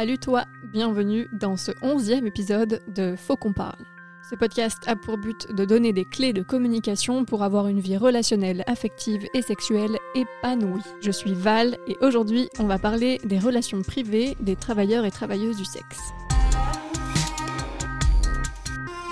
Salut toi, bienvenue dans ce onzième épisode de Faut qu'on parle. Ce podcast a pour but de donner des clés de communication pour avoir une vie relationnelle, affective et sexuelle épanouie. Je suis Val et aujourd'hui on va parler des relations privées des travailleurs et travailleuses du sexe.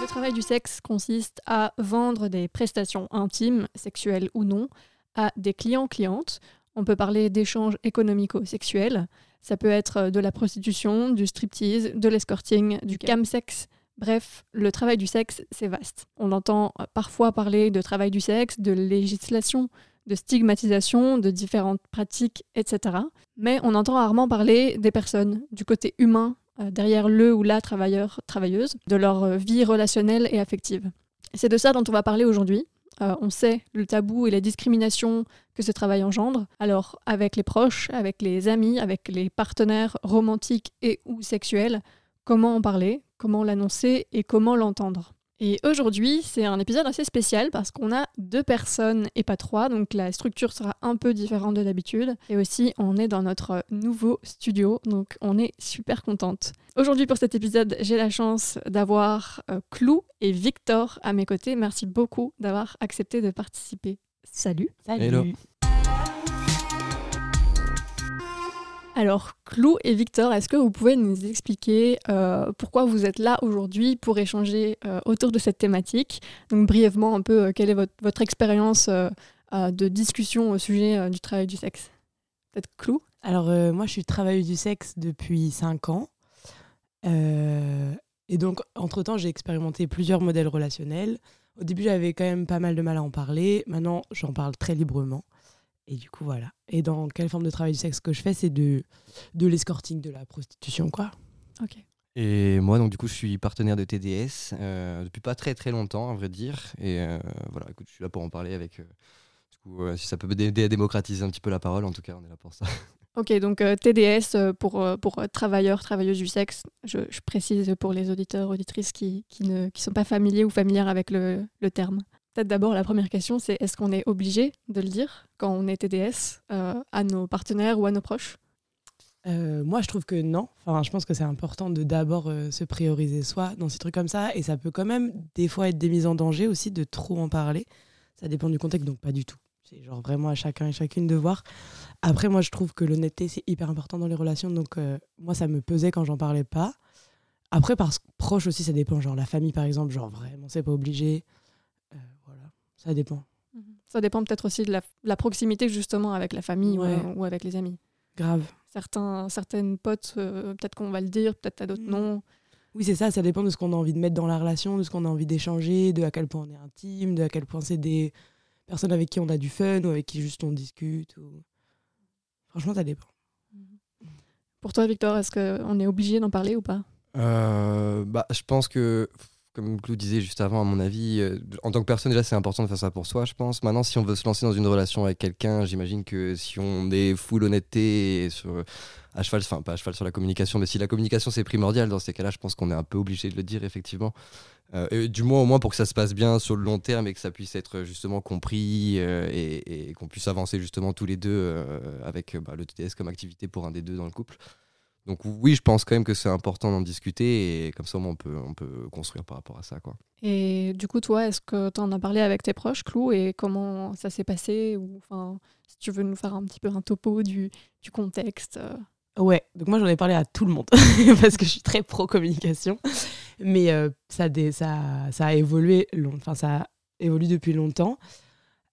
Le travail du sexe consiste à vendre des prestations intimes, sexuelles ou non, à des clients-clientes. On peut parler d'échanges économico-sexuels. Ça peut être de la prostitution, du striptease, de l'escorting, du camsex. Bref, le travail du sexe, c'est vaste. On entend parfois parler de travail du sexe, de législation, de stigmatisation, de différentes pratiques, etc. Mais on entend rarement parler des personnes, du côté humain euh, derrière le ou la travailleur, travailleuse, de leur euh, vie relationnelle et affective. C'est de ça dont on va parler aujourd'hui. Euh, on sait le tabou et la discrimination que ce travail engendre. Alors, avec les proches, avec les amis, avec les partenaires romantiques et ou sexuels, comment en parler, comment l'annoncer et comment l'entendre. Et aujourd'hui, c'est un épisode assez spécial parce qu'on a deux personnes et pas trois, donc la structure sera un peu différente de d'habitude. Et aussi, on est dans notre nouveau studio, donc on est super contente. Aujourd'hui, pour cet épisode, j'ai la chance d'avoir euh, Clou et Victor à mes côtés. Merci beaucoup d'avoir accepté de participer. Salut. Salut. Hello. Alors, Clou et Victor, est-ce que vous pouvez nous expliquer euh, pourquoi vous êtes là aujourd'hui pour échanger euh, autour de cette thématique? Donc, brièvement, un peu, euh, quelle est votre, expérience de discussion au sujet du travail du sexe? Peut-être Clou? Alors, moi, je suis travailleuse du sexe depuis 5 ans. et donc, entre-temps, j'ai expérimenté plusieurs modèles relationnels. Au début, j'avais quand même pas mal de mal à en parler. Maintenant, j'en parle très librement. Et du coup, voilà. Et dans quelle forme de travail du sexe que je fais, c'est de, de l'escorting, de la prostitution, quoi. Ok. Et moi, donc, du coup, je suis partenaire de TDS euh, depuis pas très très longtemps, à vrai dire. Et euh, voilà, écoute, je suis là pour en parler avec. Euh, du coup, si ça peut aider à démocratiser un petit peu la parole, en tout cas, on est là pour ça. Ok, donc TDS pour, pour travailleurs, travailleuses du sexe. Je, précise pour les auditeurs, auditrices qui, qui ne qui sont pas familiers ou familières avec le, le terme. Peut-être d'abord, la première question, c'est est-ce qu'on est obligé de le dire quand on est TDS euh, à nos partenaires ou à nos proches? Euh, moi, je trouve que non. Enfin, je pense que c'est important de d'abord euh, se prioriser soi dans ces trucs comme ça. Et ça peut quand même, des fois, être des mises en danger aussi de trop en parler. Ça dépend du contexte, donc pas du tout. C'est genre vraiment à chacun et chacune de voir. Après, moi, je trouve que l'honnêteté, c'est hyper important dans les relations. Donc, moi, ça me pesait quand j'en parlais pas. Après, parce que proche aussi, ça dépend. Genre, la famille, par exemple, genre vraiment, c'est pas obligé. Ça dépend. Mhm. Ça dépend peut-être aussi de la, proximité justement avec la famille ou, avec les amis. Grave. Certains, certaines potes, euh, peut-être qu'on va le dire, peut-être à d'autres mm. non. Oui, c'est ça, ça dépend de ce qu'on a envie de mettre dans la relation, de ce qu'on a envie d'échanger, de à quel point on est intime, de à quel point c'est des personnes avec qui on a du fun ou avec qui juste on discute. Ou... Franchement, ça dépend. Pour toi, Victor, est-ce qu'on est obligé d'en parler ou pas? Euh, bah, Je pense que comme Clou disait juste avant, à mon avis, euh, en tant que personne, déjà, c'est important de faire ça pour soi, je pense. Maintenant, si on veut se lancer dans une relation avec quelqu'un, j'imagine que si on est full honnêteté sur, à cheval, enfin, pas à cheval sur la communication, mais si la communication c'est primordial, dans ces cas-là, je pense qu'on est un peu obligé de le dire, effectivement. Euh, du moins, au moins pour que ça se passe bien sur le long terme et que ça puisse être justement compris euh, et, qu'on puisse avancer justement tous les deux avec bah, le TTS comme activité pour un des deux dans le couple. Donc oui, je pense quand même que c'est important d'en discuter et comme ça on peut, on peut construire par rapport à ça. Quoi. Et du coup, toi, est-ce que tu en as parlé avec tes proches, Clou, et comment ça s'est passé ou, enfin, Si tu veux nous faire un petit peu un topo du, du contexte. Euh. Ouais, donc moi j'en ai parlé à tout le monde parce que je suis très pro-communication. Mais euh, ça, ça, ça, a évolué, enfin ça a évolué depuis longtemps.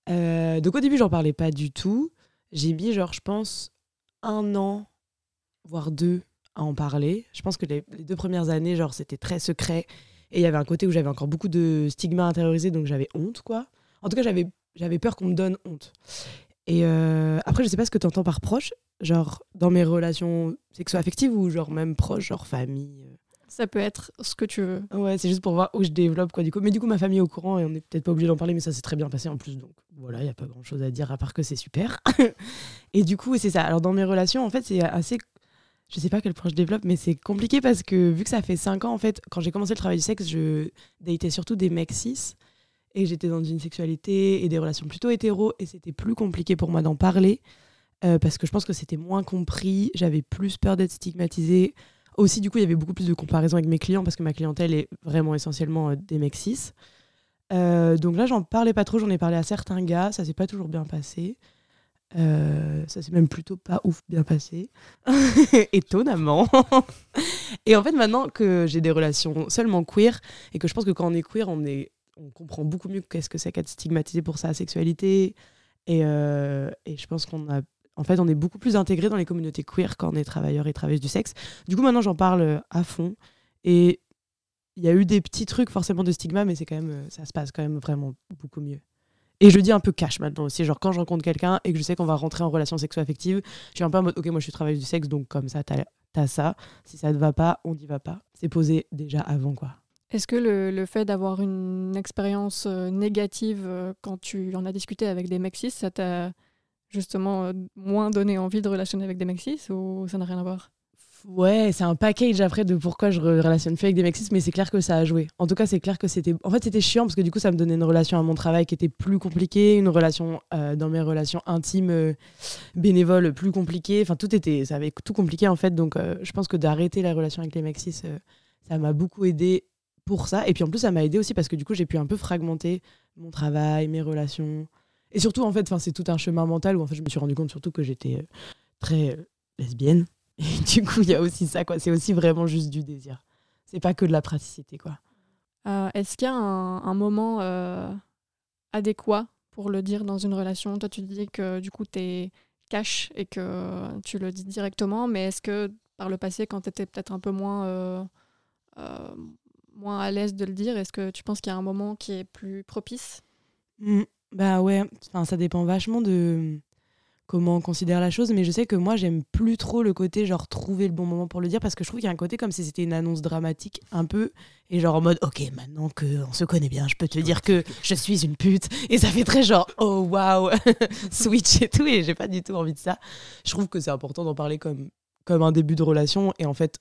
Euh, donc au début, j'en parlais pas du tout. J'ai mis, genre, je pense, un an voire deux à en parler. Je pense que les, deux premières années, genre, c'était très secret. Et il y avait un côté où j'avais encore beaucoup de stigmas intériorisés, donc j'avais honte, quoi. En tout cas, j'avais, j'avais peur qu'on me donne honte. Et euh, après, je sais pas ce que tu entends par proche, genre dans mes relations sexo affectives ou genre même proche, genre famille. Euh. Ça peut être ce que tu veux. Ouais, c'est juste pour voir où je développe, quoi, du coup. Mais du coup, ma famille est au courant et on n'est peut-être pas obligé d'en parler, mais ça s'est très bien passé en plus. Donc voilà, il n'y a pas grand chose à dire à part que c'est super. et du coup, c'est ça. Alors dans mes relations, en fait, c'est assez je sais pas quel point je développe, mais c'est compliqué parce que vu que ça fait 5 ans, en fait, quand j'ai commencé le travail du sexe, je datais surtout des mecs cis et j'étais dans une sexualité et des relations plutôt hétéro et c'était plus compliqué pour moi d'en parler euh, parce que je pense que c'était moins compris, j'avais plus peur d'être stigmatisée. Aussi, du coup, il y avait beaucoup plus de comparaisons avec mes clients parce que ma clientèle est vraiment essentiellement euh, des mecs cis. Euh, donc là, j'en parlais pas trop, j'en ai parlé à certains gars, ça s'est pas toujours bien passé. Euh, ça s'est même plutôt pas ouf bien passé, étonnamment. et en fait, maintenant que j'ai des relations seulement queer, et que je pense que quand on est queer, on, est, on comprend beaucoup mieux qu'est-ce que c'est qu'être stigmatisé pour sa sexualité. Et, euh, je pense qu'on a. En fait, on est beaucoup plus intégré dans les communautés queer quand on est travailleur et travailleuse du sexe. Du coup, maintenant, j'en parle à fond. Et il y a eu des petits trucs forcément de stigma, mais c'est quand même, ça se passe quand même vraiment beaucoup mieux. Et je dis un peu cash maintenant aussi. Genre, quand je rencontre quelqu'un et que je sais qu'on va rentrer en relation sexo-affective, je suis un peu en mode, ok, moi je suis travailleuse du sexe, donc comme ça, t'as as ça. Si ça ne va pas, on n'y va pas. C'est posé déjà avant, quoi. Est-ce que le, le fait d'avoir une expérience euh, négative euh, quand tu en as discuté avec des mecs cis, ça t'a justement euh, moins donné envie de relationner avec des mecs cis ou ça n'a rien à voir? Ouais, c'est un package après de pourquoi je relationne plus avec des mecs mais c'est clair que ça a joué. En tout cas, c'est clair que c'était. En fait, c'était chiant parce que du coup, ça me donnait une relation à mon travail qui était plus compliquée, une relation dans mes relations intimes, bénévoles plus compliquée. Enfin, tout était. Ça avait tout compliqué en fait. Donc, je pense que d'arrêter la relation avec les mecs cis, ça m'a beaucoup aidé pour ça. Et puis en plus, ça m'a aidé aussi parce que du coup, j'ai pu un peu fragmenter mon travail, mes relations. Et surtout, en fait, c'est tout un chemin mental où en fait, je me suis rendu compte surtout que j'étais euh, très euh, lesbienne. Et du coup, il y a aussi ça, quoi. C'est aussi vraiment juste du désir. C'est pas que de la praticité, quoi. Euh, est-ce qu'il y a un, moment adéquat pour le dire dans une relation? Toi, tu dis que du coup, tu es cash et que tu le dis directement, mais est-ce que par le passé, quand tu étais peut-être un peu moins moins à l'aise de le dire Est-ce que tu penses qu'il y a un moment qui est plus propice? Mmh, Bah ouais, enfin, ça dépend vachement de comment on considère la chose, mais je sais que moi j'aime plus trop le côté genre trouver le bon moment pour le dire parce que je trouve qu'il y a un côté comme si c'était une annonce dramatique un peu et genre en mode ok maintenant que on se connaît bien je peux te dire que je suis une pute et ça fait très genre oh waouh switch et tout et j'ai pas du tout envie de ça. Je trouve que c'est important d'en parler comme comme un début de relation et en fait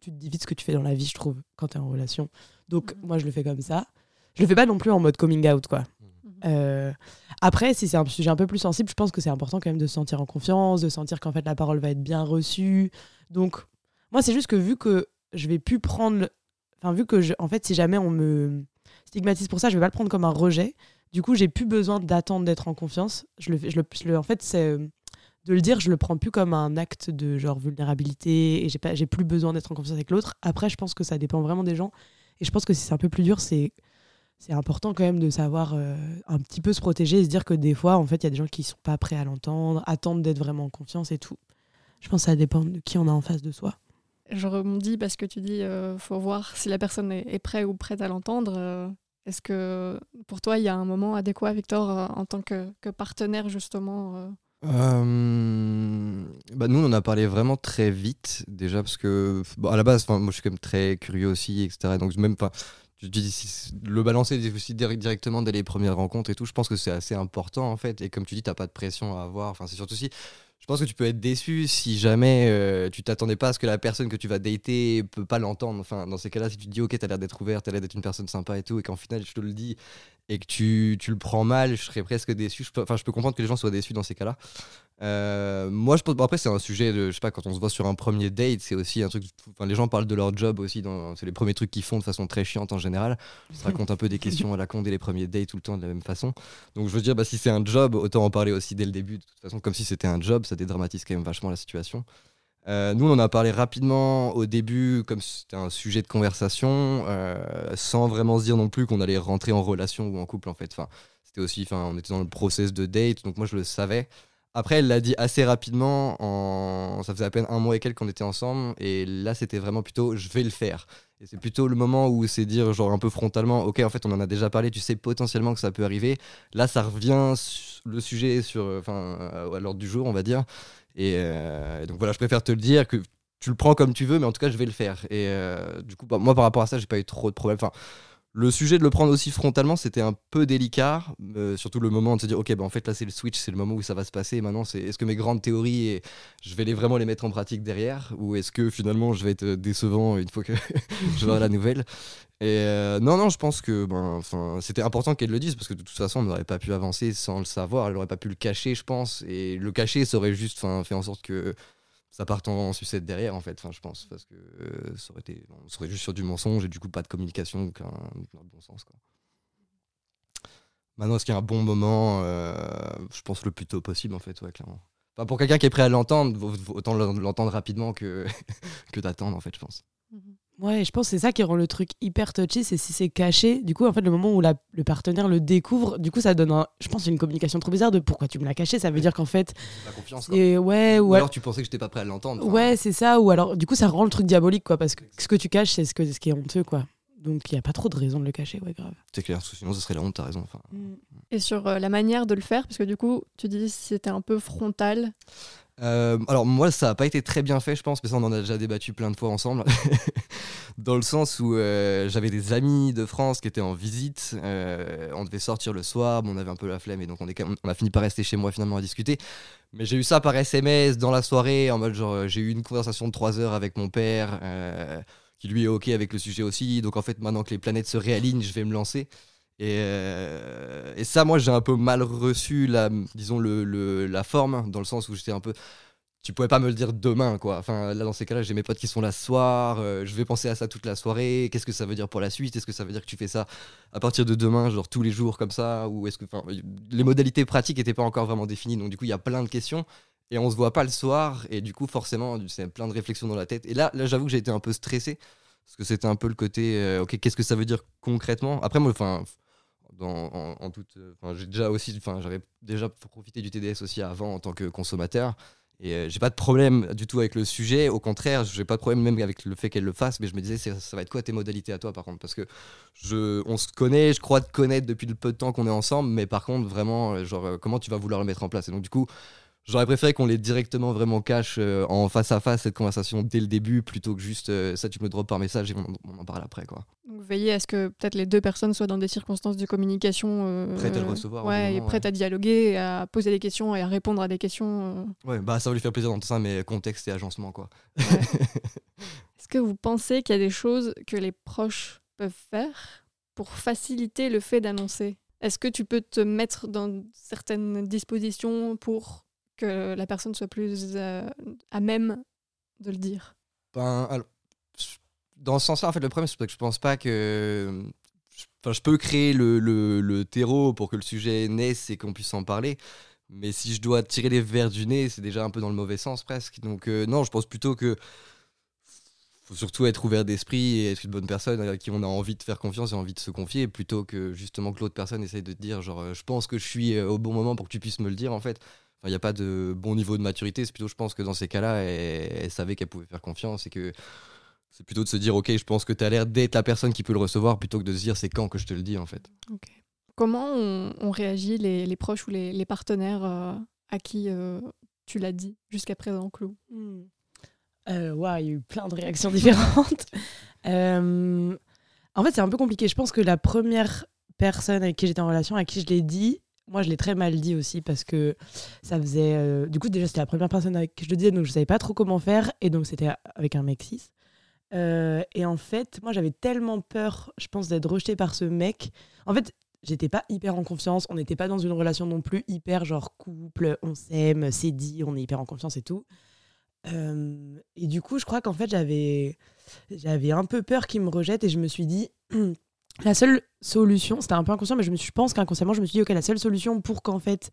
tu te dis vite ce que tu fais dans la vie, je trouve, quand tu es en relation. Donc, mhm. moi, je le fais comme ça. Je le fais pas non plus en mode coming out, quoi. Euh, après, si c'est un sujet un peu plus sensible, je pense que c'est important quand même de se sentir en confiance, de sentir qu'en fait la parole va être bien reçue. Donc, moi, c'est juste que vu que je vais plus prendre. Enfin, vu que, je... en fait, si jamais on me stigmatise pour ça, je vais pas le prendre comme un rejet. Du coup, j'ai plus besoin d'attendre d'être en confiance. Je le, je le, en fait, c'est de le dire, je le prends plus comme un acte de genre vulnérabilité et j'ai pas j'ai plus besoin d'être en confiance avec l'autre. Après, je pense que ça dépend vraiment des gens et je pense que si c'est un peu plus dur, c'est c'est important quand même de savoir euh, un petit peu se protéger et se dire que des fois, en fait, il y a des gens qui sont pas prêts à l'entendre, attendent d'être vraiment en confiance et tout. Je pense que ça dépend de qui on a en face de soi. Je rebondis parce que tu dis euh, faut voir si la personne est, prête ou prête à l'entendre. Euh, est-ce que pour toi, il y a un moment adéquat, Victor, en tant que, que partenaire justement euh, bah nous, on en a parlé vraiment très vite, déjà, parce que, bon, à la base, moi, je suis quand même très curieux aussi, etc. Donc, même, le balancer aussi directement dès les premières rencontres et tout, je pense que c'est assez important, en fait. Et comme tu dis, t'as pas de pression à avoir. Enfin, c'est surtout si. Je pense que tu peux être déçu si jamais euh, tu t'attendais pas à ce que la personne que tu vas dater peut pas l'entendre. Enfin, dans ces cas-là, si tu te dis, ok, t'as l'air d'être ouvert, t'as l'air d'être une personne sympa et tout, et qu'en final, je te le dis, et que tu, tu, le prends mal, je serais presque déçu. Je peux, enfin, je peux comprendre que les gens soient déçus dans ces cas-là. Euh, moi, je pense, après, c'est un sujet de, je sais pas, quand on se voit sur un premier date, c'est aussi un truc. Enfin, les gens parlent de leur job aussi. C'est les premiers trucs qu'ils font de façon très chiante en général. Ils se racontent un peu des questions à la con dès les premiers dates tout le temps de la même façon. Donc, je veux dire, bah, si c'est un job, autant en parler aussi dès le début. De toute façon, comme si c'était un job, ça dédramatise quand même vachement la situation. Euh, nous, on en a parlé rapidement au début, comme c'était un sujet de conversation, euh, sans vraiment se dire non plus qu'on allait rentrer en relation ou en couple, en fait. Enfin, c'était aussi, enfin, on était dans le process de date, donc moi, je le savais. Après, elle l'a dit assez rapidement, en... ça faisait à peine un mois et quelques qu'on était ensemble, et là, c'était vraiment plutôt, je vais le faire. C'est plutôt le moment où c'est dire, genre, un peu frontalement, ok, en fait, on en a déjà parlé, tu sais potentiellement que ça peut arriver. Là, ça revient, le sujet sur, enfin, à l'ordre du jour, on va dire. Euh, et, donc voilà, je préfère te le dire que tu le prends comme tu veux, mais en tout cas, je vais le faire. Et euh, du coup, bah, moi, par rapport à ça, j'ai pas eu trop de problèmes. Le sujet de le prendre aussi frontalement, c'était un peu délicat, euh, surtout le moment de se dire, ok, bah, en fait là c'est le switch, c'est le moment où ça va se passer. Maintenant, c'est est-ce que mes grandes théories, et je vais les vraiment les mettre en pratique derrière, ou est-ce que finalement je vais être décevant une fois que je vais la nouvelle? Et non, non, je pense que ben, c'était important qu'elle le dise parce que de toute façon, on n'aurait pas pu avancer sans le savoir, elle n'aurait pas pu le cacher, je pense, et le cacher, ça aurait juste fait en sorte que ça parte en sucette derrière en fait je pense parce que euh, ça aurait été on serait juste sur du mensonge et du coup pas de communication aucun le bon sens quoi. Maintenant est-ce qu'il y a un bon moment euh, je pense le plus tôt possible en fait ouais clairement. Enfin, pour quelqu'un qui est prêt à l'entendre autant l'entendre rapidement que que d'attendre en fait je pense Ouais, je pense que c'est ça qui rend le truc hyper touchy, c'est si c'est caché. Du coup, en fait, le moment où la- le partenaire le découvre, du coup, ça donne, un- je pense, une communication trop bizarre de pourquoi tu me l'as caché. Ça veut dire qu'en fait, la confiance quoi. c'est ouais, ou ou alors tu pensais que j'étais pas prêt à l'entendre enfin, Ouais, c'est ça. Ou alors, du coup, ça rend le truc diabolique, quoi. Parce que ce que tu caches, c'est ce, que, ce qui est honteux, quoi. Donc, il n'y a pas trop de raison de le cacher, ouais, grave. c'est clair sinon ce serait la honte t'as raison enfin Et sur euh, la manière de le faire, parce que du coup, tu dis c'était un peu frontal. Euh, alors moi ça a pas été très bien fait je pense mais ça on en a déjà débattu plein de fois ensemble. Dans le sens où euh, j'avais des amis de France qui étaient en visite euh, on devait sortir le soir bon, on avait un peu la flemme et donc on, a fini par rester chez moi finalement à discuter. Mais j'ai eu ça par SMS dans la soirée en mode genre j'ai eu une conversation de 3 heures avec mon père qui lui est ok avec le sujet aussi. Donc en fait maintenant que les planètes se réalignent je vais me lancer et, euh, et ça, moi, j'ai un peu mal reçu la, disons, le, le- la forme, dans le sens où j'étais un peu. Tu pouvais pas me le dire demain, quoi. Enfin, là, dans ces cas-là, j'ai mes potes qui sont là ce soir, euh, je vais penser à ça toute la soirée. Qu'est-ce que ça veut dire pour la suite? Est-ce que ça veut dire que tu fais ça à partir de demain, genre tous les jours comme ça? Ou est-ce que. Les modalités pratiques n'étaient pas encore vraiment définies, donc du coup, il y a plein de questions. Et on se voit pas le soir, et du coup, forcément, c'est plein de réflexions dans la tête. Et là, là j'avoue que j'ai été un peu stressé, parce que c'était un peu le côté, euh, ok, qu'est-ce que ça veut dire concrètement? Après, moi, enfin, en, toute, euh, enfin, j'ai déjà aussi, enfin, j'avais déjà profité du TDS aussi avant en tant que consommateur. Et euh, j'ai pas de problème du tout avec le sujet. Au contraire, j'ai pas de problème même avec le fait qu'elle le fasse. Mais je me disais, ça va être quoi tes modalités à toi, par contre? Parce que je, on se connaît, je crois te connaître depuis le peu de temps qu'on est ensemble. Mais par contre, vraiment, euh, genre, euh, comment tu vas vouloir le mettre en place? Et donc, du coup, j'aurais préféré qu'on l'ait directement vraiment cash euh, en face à face cette conversation dès le début, plutôt que juste euh, ça, tu me le drops par message et on, on en parle après, quoi. Donc veillez à ce que peut-être les deux personnes soient dans des circonstances de communication euh, Prêtes à le recevoir ouais, et prêtes à dialoguer, à poser des questions et à répondre à des questions. Ouais, bah ça va lui faire plaisir dans tout ça, mais contexte et agencement, quoi. Est-ce que vous pensez qu'il y a des choses que les proches peuvent faire pour faciliter le fait d'annoncer? Est-ce que tu peux te mettre dans certaines dispositions pour que la personne soit plus euh, à même de le dire Ben, alors, dans ce sens-là, en fait, le problème, c'est que je pense pas que. Enfin, je peux créer le, le, le terreau pour que le sujet naisse et qu'on puisse en parler. Mais si je dois tirer les verres du nez, c'est déjà un peu dans le mauvais sens presque. Donc, euh, non, je pense plutôt que. faut surtout être ouvert d'esprit et être une bonne personne à qui on a envie de faire confiance et envie de se confier plutôt que justement que l'autre personne essaye de te dire genre euh, je pense que je suis euh, au bon moment pour que tu puisses me le dire en fait. Enfin, il n'y a pas de bon niveau de maturité, c'est plutôt je pense que dans ces cas-là, elle, elle savait qu'elle pouvait faire confiance et que c'est plutôt de se dire ok je pense que tu as l'air d'être la personne qui peut le recevoir plutôt que de se dire c'est quand que je te le dis en fait. Comment on, on réagit les, les proches ou les, les partenaires euh, à qui euh, tu l'as dit jusqu'à présent, Clou? Euh, ouais, il y a eu plein de réactions différentes. Euh, en fait, c'est un peu compliqué. Je pense que la première personne avec qui j'étais en relation, à qui je l'ai dit, moi, je l'ai très mal dit aussi parce que ça faisait. euh, du coup, déjà, c'était la première personne avec qui je le disais, donc je savais pas trop comment faire. Et donc, c'était avec un mec cis. Euh, et en fait, moi, j'avais tellement peur, je pense, d'être rejetée par ce mec. En fait, j'étais pas hyper en confiance. On n'était pas dans une relation non plus hyper genre couple, on s'aime, c'est dit, on est hyper en confiance et tout. Euh, et du coup, je crois qu'en fait, j'avais, j'avais un peu peur qu'il me rejette et je me suis dit, la seule solution, c'était un peu inconscient, mais je, je pense qu'inconsciemment, je me suis dit, ok, la seule solution pour qu'en fait,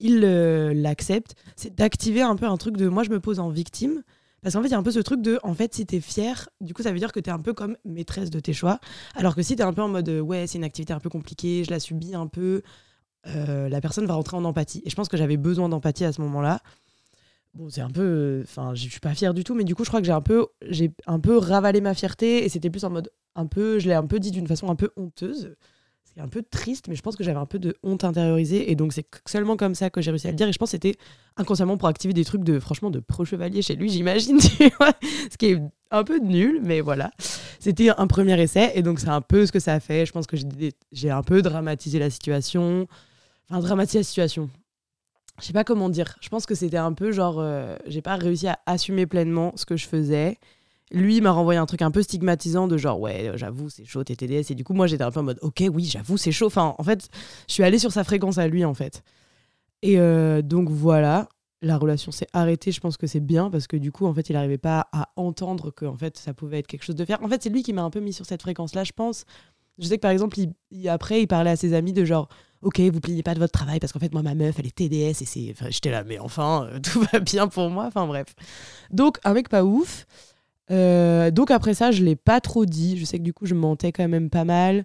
il euh, l'accepte, c'est d'activer un peu un truc de moi, je me pose en victime. Parce qu'en fait, il y a un peu ce truc de, en fait, si t'es fier, du coup, ça veut dire que t'es un peu comme maîtresse de tes choix. Alors que si t'es un peu en mode, euh, ouais, c'est une activité un peu compliquée, je la subis un peu, euh, la personne va rentrer en empathie. Et je pense que j'avais besoin d'empathie à ce moment-là. Bon, c'est un peu. Enfin, je suis pas fière du tout, mais du coup, je crois que j'ai un j'ai un peu ravalé ma fierté et c'était plus en mode un peu. Je l'ai un peu dit d'une façon un peu honteuse. C'est un peu triste, mais je pense que j'avais un peu de honte intériorisée et donc c'est seulement comme ça que j'ai réussi à le dire. Et je pense que c'était inconsciemment pour activer des trucs de, franchement, de pro-chevalier chez lui, j'imagine. Ce qui est un peu nul, mais voilà. C'était un premier essai et donc c'est un peu ce que ça a fait. Je pense que j'ai un peu dramatisé la situation. Enfin, dramatisé la situation je sais pas comment dire. Je pense que c'était un peu genre, euh, j'ai pas réussi à assumer pleinement ce que je faisais. Lui m'a renvoyé un truc un peu stigmatisant de genre, ouais, euh, j'avoue, c'est chaud, t'es TDS. Et du coup, moi, j'étais un peu en mode, ok, oui, j'avoue, c'est chaud. Enfin, en fait, je suis allée sur sa fréquence à lui, en fait. Et euh, donc, voilà. la relation s'est arrêtée, je pense que c'est bien parce que du coup, en fait, il n'arrivait pas à entendre que en fait, ça pouvait être quelque chose de faire. En fait, c'est lui qui m'a un peu mis sur cette fréquence-là, je pense. Je sais que par exemple, il, après, il parlait à ses amis de genre, ok, vous pliez pas de votre travail parce qu'en fait, moi, ma meuf, elle est TDS et c'est. Enfin, J'étais là, mais enfin, euh, tout va bien pour moi. Enfin, bref. Donc, un mec pas ouf. Euh, donc, après ça, je l'ai pas trop dit. Je sais que du coup, je mentais quand même pas mal.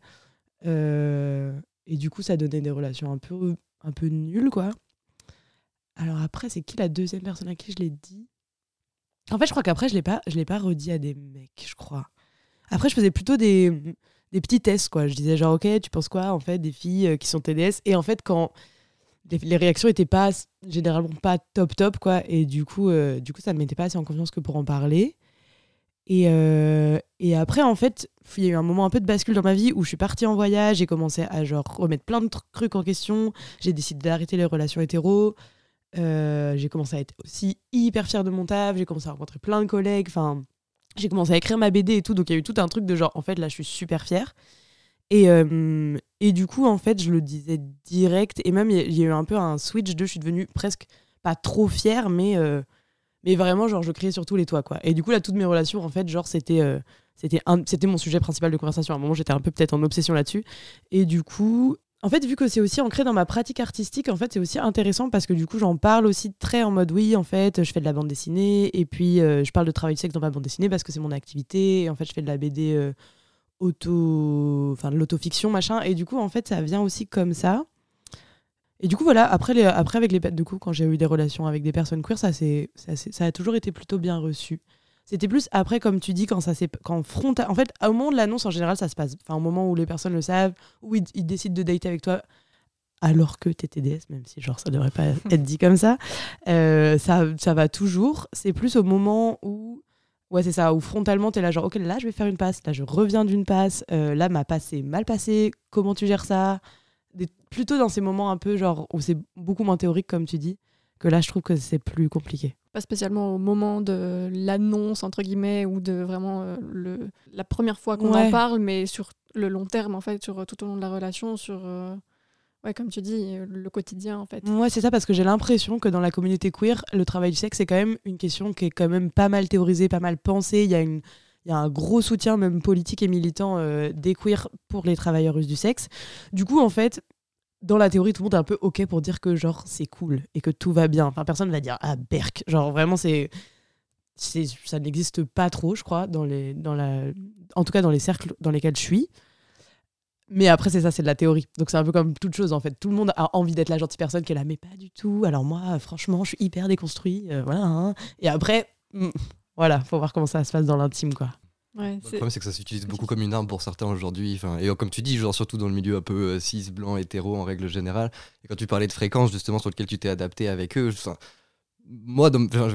Euh, et du coup, ça donnait des relations un peu, un peu nulles, quoi. Alors après, c'est qui la deuxième personne à qui je l'ai dit? En fait, je crois qu'après, je l'ai pas, je l'ai pas redit à des mecs, je crois. Après, je faisais plutôt des, des petits tests, quoi. Je disais genre, ok, tu penses quoi, en fait, des filles euh, qui sont TDS Et en fait, quand les, réactions étaient pas généralement pas top top, quoi. Et du coup, du coup, ça ne mettait pas assez en confiance que pour en parler. Et, euh, et après, en fait, il y a eu un moment un peu de bascule dans ma vie où je suis partie en voyage, j'ai commencé à genre remettre plein de trucs en question. J'ai décidé d'arrêter les relations hétéro. Euh, j'ai commencé à être aussi hyper fière de mon taf, j'ai commencé à rencontrer plein de collègues, enfin, j'ai commencé à écrire ma BD et tout, donc il y a eu tout un truc de genre, en fait, là, je suis super fière. Et, euh, et du coup, en fait, je le disais direct, et même, il y, a eu un peu un switch de, je suis devenue presque pas trop fière, mais, mais vraiment, genre, je criais sur tous les toits, quoi. Et du coup, là, toutes mes relations, en fait, genre, c'était c'était c'était mon sujet principal de conversation. À un moment, j'étais un peu peut-être en obsession là-dessus. Et du coup, en fait, vu que c'est aussi ancré dans ma pratique artistique, en fait, c'est aussi intéressant parce que du coup, j'en parle aussi très en mode oui, en fait, je fais de la bande dessinée et puis euh, je parle de travail de sexe dans ma bande dessinée parce que c'est mon activité. Et en fait, je fais de la BD euh, auto, enfin de l'autofiction, machin. Et du coup, en fait, ça vient aussi comme ça. Et du coup, voilà, après, les, après avec les du coup, quand j'ai eu des relations avec des personnes queer, ça, ça, ça a toujours été plutôt bien reçu. C'était plus après, comme tu dis, quand ça s'est. Quand frontal. En fait, au moment de l'annonce, en général, ça se passe. Enfin, au moment où les personnes le savent, où ils, décident de dater avec toi, alors que t'es TDS, même si genre ça devrait pas être dit comme ça, euh, ça, ça va toujours. C'est plus au moment où. Ouais, c'est ça, où frontalement, t'es là, genre, ok, là, je vais faire une passe, là, je reviens d'une passe, euh, là, ma passe est mal passée, comment tu gères ça? Plutôt dans ces moments un peu, genre, où c'est beaucoup moins théorique, comme tu dis, que là, je trouve que c'est plus compliqué pas spécialement au moment de l'annonce, entre guillemets, ou de vraiment euh, le, la première fois qu'on en parle, mais sur le long terme, en fait, sur tout au long de la relation, sur, euh, ouais, comme tu dis, le quotidien, en fait. Ouais, c'est ça, parce que j'ai l'impression que dans la communauté queer, le travail du sexe, c'est quand même une question qui est quand même pas mal théorisée, pas mal pensée. Il y a une il y a un gros soutien, même politique et militant, euh, des queers pour les travailleurs du sexe. Du coup, en fait, dans la théorie, tout le monde est un peu OK pour dire que genre c'est cool et que tout va bien. Enfin, personne va dire ah berk. Genre vraiment c'est ça n'existe pas trop, je crois, dans les dans la en tout cas dans les cercles dans lesquels je suis. Mais après c'est ça, c'est de la théorie. Donc c'est un peu comme toute chose en fait. Tout le monde a envie d'être la gentille personne qu'elle a, mais pas du tout. Alors moi, franchement, je suis hyper déconstruit, euh, voilà. Hein. Et après, hmm, voilà, faut voir comment ça se passe dans l'intime quoi. Ouais, le problème, c'est que ça s'utilise beaucoup comme une arme pour certains aujourd'hui. Et comme tu dis, genre, surtout dans le milieu un peu euh, cis, blanc, hétéro en règle générale. Et quand tu parlais de fréquences, justement, sur lequel tu t'es adapté avec eux, moi,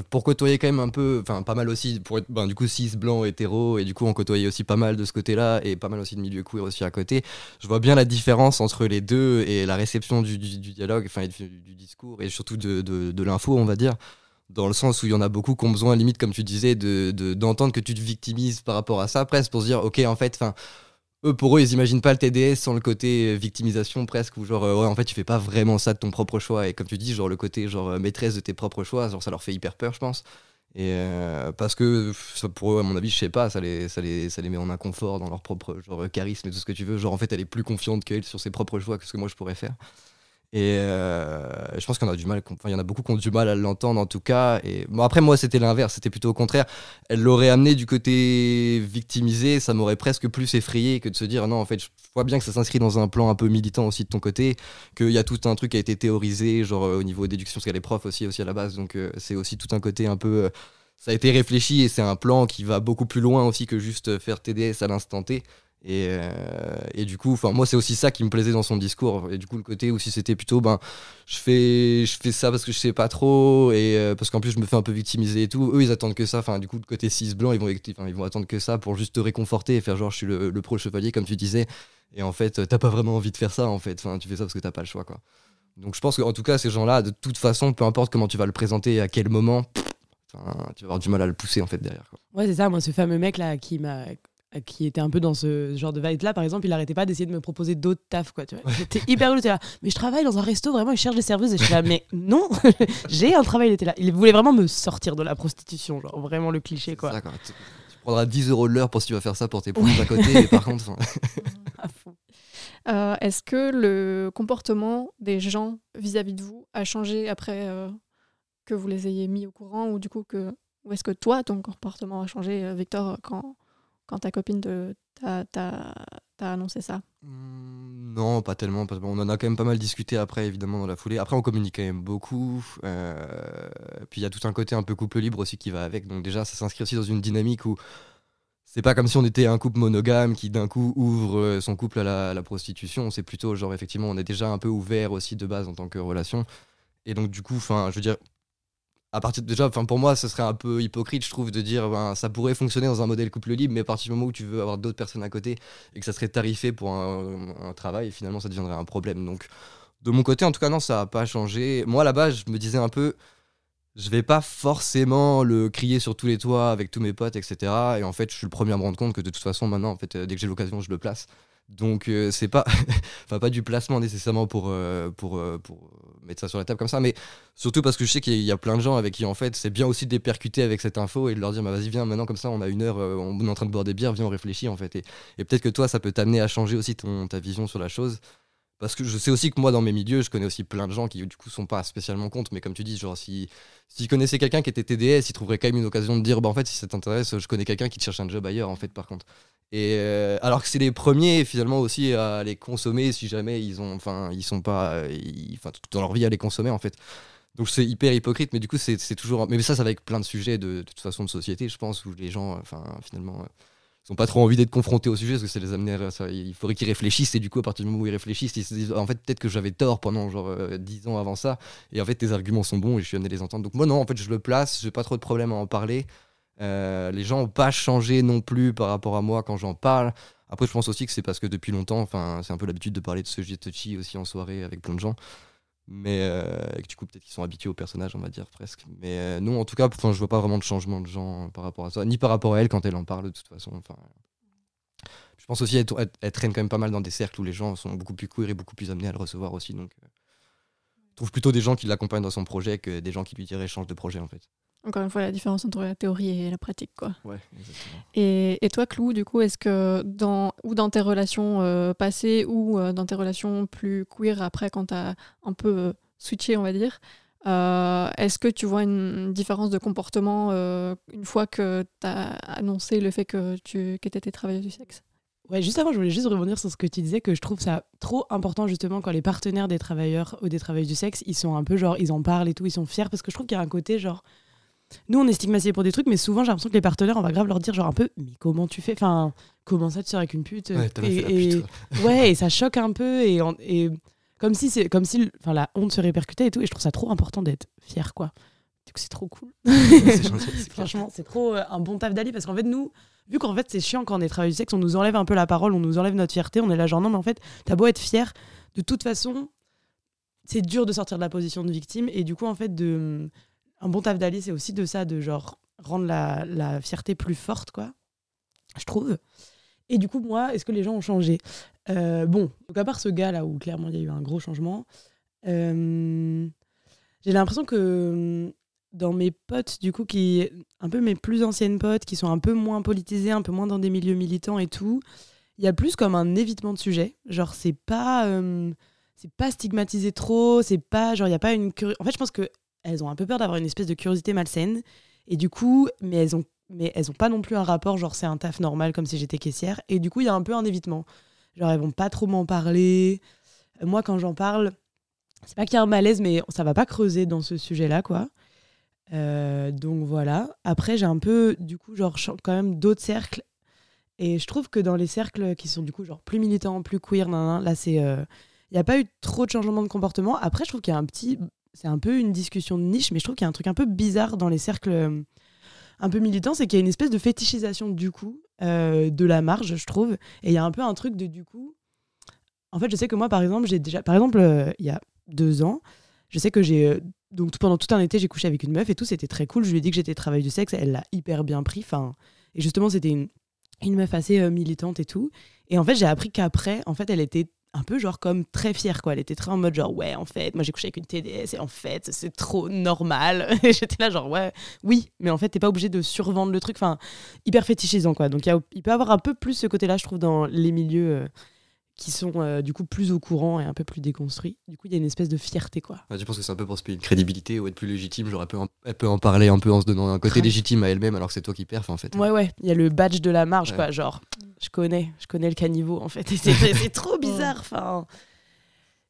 pour côtoyer quand même un peu, enfin, pas mal aussi, pour être ben, du coup cis, blanc, hétéro, et du coup, on côtoyait aussi pas mal de ce côté-là, et pas mal aussi de milieu queer aussi à côté. Je vois bien la différence entre les deux et la réception du, dialogue, enfin, du, du, discours, et surtout de, de, de l'info, on va dire dans le sens où il y en a beaucoup qui ont besoin, limite, comme tu disais, d'entendre de, d'entendre que tu te victimises par rapport à ça, presque pour se dire, ok, en fait, enfin. Eux, pour eux, ils imaginent pas le TDS sans le côté victimisation presque, ou genre, euh, ouais, en fait, tu fais pas vraiment ça de ton propre choix. Et comme tu dis, genre, le côté genre euh, maîtresse de tes propres choix, genre, ça leur fait hyper peur, je pense. Et euh, parce que pour eux, à mon avis, je sais pas, ça les, ça, les, ça les met en inconfort dans leur propre genre, charisme et tout ce que tu veux. Genre, en fait, elle est plus confiante qu'elle sur ses propres choix que ce que moi je pourrais faire. Et euh, je pense qu'on a du mal, enfin, il y en a beaucoup qui ont du mal à l'entendre en tout cas. Et bon, après, moi, c'était l'inverse, c'était plutôt au contraire. Elle l'aurait amené du côté victimisé, ça m'aurait presque plus effrayé que de se dire non, en fait, je vois bien que ça s'inscrit dans un plan un peu militant aussi de ton côté, qu'il y a tout un truc qui a été théorisé, genre euh, au niveau d'éducation, parce qu'elle est prof aussi, aussi à la base, donc euh, c'est aussi tout un côté un peu. ça a été réfléchi et c'est un plan qui va beaucoup plus loin aussi que juste faire TDS à l'instant T. Et, euh, et, du coup, moi, c'est aussi ça qui me plaisait dans son discours. Et du coup, le côté où si c'était plutôt, ben, je fais, je fais ça parce que je sais pas trop, et euh, parce qu'en plus, je me fais un peu victimiser et tout. Eux, ils attendent que ça. Enfin, du coup, le côté 6 blanc, ils vont, ils vont attendre que ça pour juste te réconforter et faire genre, je suis le, pro chevalier, comme tu disais. Et en fait, t'as pas vraiment envie de faire ça, en fait. Enfin, tu fais ça parce que t'as pas le choix, quoi. Donc, je pense qu'en tout cas, ces gens-là, de toute façon, peu importe comment tu vas le présenter et à quel moment, tu vas avoir du mal à le pousser, en fait, derrière. Quoi. Ouais, c'est ça. Moi, ce fameux mec-là qui m'a qui était un peu dans ce genre de vibe là par exemple il arrêtait pas d'essayer de me proposer d'autres tafs quoi tu vois. J'étais hyper là mais je travaille dans un resto vraiment il cherche des serveuses et je suis là mais non j'ai un travail il était là. Il voulait vraiment me sortir de la prostitution genre vraiment le cliché quoi. D'accord. Tu, tu prendras 10 euros de l'heure pour si tu vas faire ça pour tes points à côté et par contre enfin, à fond. Euh, Est-ce que le comportement des gens vis-à-vis de vous a changé après euh, que vous les ayez mis au courant ou du coup que ou est-ce que toi ton comportement a changé euh, Victor quand quand ta copine t'a annoncé ça Hmm, Non, pas tellement. tellement. On en a quand même pas mal discuté après, évidemment, dans la foulée. Après, on communique quand même beaucoup. euh, Puis il y a tout un côté un peu couple libre aussi qui va avec. Donc déjà, ça s'inscrit aussi dans une dynamique où c'est pas comme si on était un couple monogame qui d'un coup ouvre euh, son couple à la, à la prostitution. C'est plutôt genre, effectivement, on est déjà un peu ouvert aussi de base en tant que relation. Et donc, du coup, enfin, je veux dire, à partir de, déjà, enfin, pour moi, ce serait un peu hypocrite, je trouve, de dire, ben, ça pourrait fonctionner dans un modèle couple libre, mais à partir du moment où tu veux avoir d'autres personnes à côté et que ça serait tarifé pour un, travail, finalement, ça deviendrait un problème. Donc, de mon côté, en tout cas, non, ça n'a pas changé. Moi, là-bas, je me disais un peu, je vais pas forcément le crier sur tous les toits avec tous mes potes, etc. Et en fait, je suis le premier à me rendre compte que de toute façon, maintenant, en fait, euh, dès que j'ai l'occasion, je le place. Donc, euh, c'est pas, enfin, pas du placement nécessairement pour, euh, pour, euh, pour mettre ça sur la table comme ça, mais surtout parce que je sais qu'il y a plein de gens avec qui, en fait, c'est bien aussi de percuter avec cette info et de leur dire, bah, vas-y, viens, maintenant, comme ça, on a une heure, euh, on est en train de boire des bières, viens, on réfléchit, en fait. Et, peut-être que toi, ça peut t'amener à changer aussi ton, ta vision sur la chose. Parce que je sais aussi que moi, dans mes milieux, je connais aussi plein de gens qui, du coup, sont pas spécialement contre. Mais comme tu dis, genre, si, s'ils connaissaient quelqu'un qui était TDS, ils trouveraient quand même une occasion de dire, bah, en fait, si ça t'intéresse, je connais quelqu'un qui te cherche un job ailleurs, en fait, par contre. Et euh, alors que c'est les premiers, finalement, aussi à les consommer si jamais ils ont, enfin, ils sont pas, euh, enfin, tout dans leur vie à les consommer, en fait. Donc c'est hyper hypocrite, mais du coup, c'est toujours. Mais ça, ça va avec plein de sujets de, toute façon de société, je pense, où les gens, enfin, finalement. euh, ils n'ont pas trop envie d'être confrontés au sujet parce que ça les amener à ça, il faudrait qu'ils réfléchissent et du coup à partir du moment où ils réfléchissent ils se disent en fait peut-être que j'avais tort pendant genre euh, 10 ans avant ça et en fait tes arguments sont bons et je suis amené à les entendre donc moi non en fait je le place j'ai pas trop de problème à en parler Euh, les gens ont pas changé non plus par rapport à moi quand j'en parle. Après je pense aussi que c'est parce que depuis longtemps c'est un peu l'habitude de parler de ce touchy aussi en soirée avec plein de gens. Mais euh, du coup peut-être qu'ils sont habitués au personnage on va dire presque. Mais euh, non en tout cas je vois pas vraiment de changement de gens par rapport à ça ni par rapport à elle quand elle en parle de toute façon. Je pense aussi qu'elle elle, elle traîne quand même pas mal dans des cercles où les gens sont beaucoup plus queer et beaucoup plus amenés à le recevoir aussi. Donc euh, je trouve plutôt des gens qui l'accompagnent dans son projet que des gens qui lui diraient change de projet en fait Encore une fois, la différence entre la théorie et la pratique, quoi. ouais exactement Et, et toi, Clou, du coup, est-ce que dans, ou dans tes relations euh, passées ou euh, dans tes relations plus queer après, quand tu as un peu euh, switché, on va dire, euh, est-ce que tu vois une différence de comportement euh, une fois que tu as annoncé le fait que tu que étais travailleuse du sexe? Ouais, juste avant, je voulais juste rebondir sur ce que tu disais, que je trouve ça trop important justement quand les partenaires des travailleurs ou des travailleuses du sexe, ils sont un peu genre, ils en parlent et tout, ils sont fiers, parce que je trouve qu'il y a un côté genre, nous on est stigmatisés pour des trucs, mais souvent j'ai l'impression que les partenaires, on va grave leur dire genre un peu, mais comment tu fais? Enfin, comment ça tu sors avec une pute? Ouais fait la et- pute toi. ouais, et ça choque un peu et, et comme si c'est comme si enfin la honte se répercutait et tout, et je trouve ça trop important d'être fier quoi. Du coup, c'est trop cool. C'est gentil, c'est clair. Franchement, c'est trop euh, un bon taf d'Ali parce qu'en fait, nous, vu qu'en fait, c'est chiant quand on est travailleur du sexe, on nous enlève un peu la parole, on nous enlève notre fierté, on est là genre non, mais en fait, t'as beau être fier, de toute façon, c'est dur de sortir de la position de victime et du coup, en fait, de un bon taf d'Ali, c'est aussi de ça, de genre rendre la, la fierté plus forte, quoi, je trouve. Et du coup, moi, est-ce que les gens ont changé? Euh, Bon, donc à part ce gars là où clairement il y a eu un gros changement, euh, j'ai l'impression que dans mes potes, du coup, qui un peu mes plus anciennes potes, qui sont un peu moins politisées, un peu moins dans des milieux militants et tout, il y a plus comme un évitement de sujet. Genre, c'est pas, euh, c'est pas stigmatisé trop, c'est pas, genre, il y a pas une curi- En fait, je pense que elles ont un peu peur d'avoir une espèce de curiosité malsaine. Et du coup, mais elles ont, mais elles ont pas non plus un rapport, genre, c'est un taf normal, comme si j'étais caissière. Et du coup, il y a un peu un évitement. Genre, elles vont pas trop m'en parler. Euh, Moi, quand j'en parle, c'est pas qu'il y a un malaise, mais ça va pas creuser dans ce sujet-là, quoi. Euh, donc voilà. Après, j'ai un peu, du coup, genre, quand même d'autres cercles. Et je trouve que dans les cercles qui sont, du coup, genre, plus militants, plus queer, là, c'est. Il n'y a pas eu trop de changement de comportement. Après, je trouve qu'il y a un petit. C'est un peu une discussion de niche, mais je trouve qu'il y a un truc un peu bizarre dans les cercles euh, un peu militants, c'est qu'il y a une espèce de fétichisation, du coup, euh, de la marge, je trouve. Et il y a un peu un truc de, du coup. En fait, je sais que moi, par exemple, j'ai déjà. Par exemple, euh, il y a deux ans, je sais que j'ai. donc pendant tout un été, j'ai couché avec une meuf et tout, c'était très cool. Je lui ai dit que j'étais travail du sexe, elle l'a hyper bien pris. Enfin, et justement, c'était une, une meuf assez militante et tout. Et en fait, j'ai appris qu'après, en fait, elle était un peu genre comme très fière quoi elle était très en mode genre ouais en fait moi j'ai couché avec une TDS et en fait c'est trop normal et j'étais là genre ouais oui mais en fait t'es pas obligé de survendre le truc enfin hyper fétichisant quoi donc y a, il peut avoir un peu plus ce côté là je trouve dans les milieux euh, qui sont euh, du coup plus au courant et un peu plus déconstruits. Du coup, il y a une espèce de fierté, quoi. je pense que c'est un peu pour se payer une crédibilité ou être plus légitime. Genre, elle peut, en, elle peut en parler un peu en se donnant un côté légitime à elle-même alors que c'est toi qui perds, en fait. Ouais, ouais, il y a le badge de la marge, quoi. Genre, je connais, je connais le caniveau, en fait. C'est trop bizarre, enfin.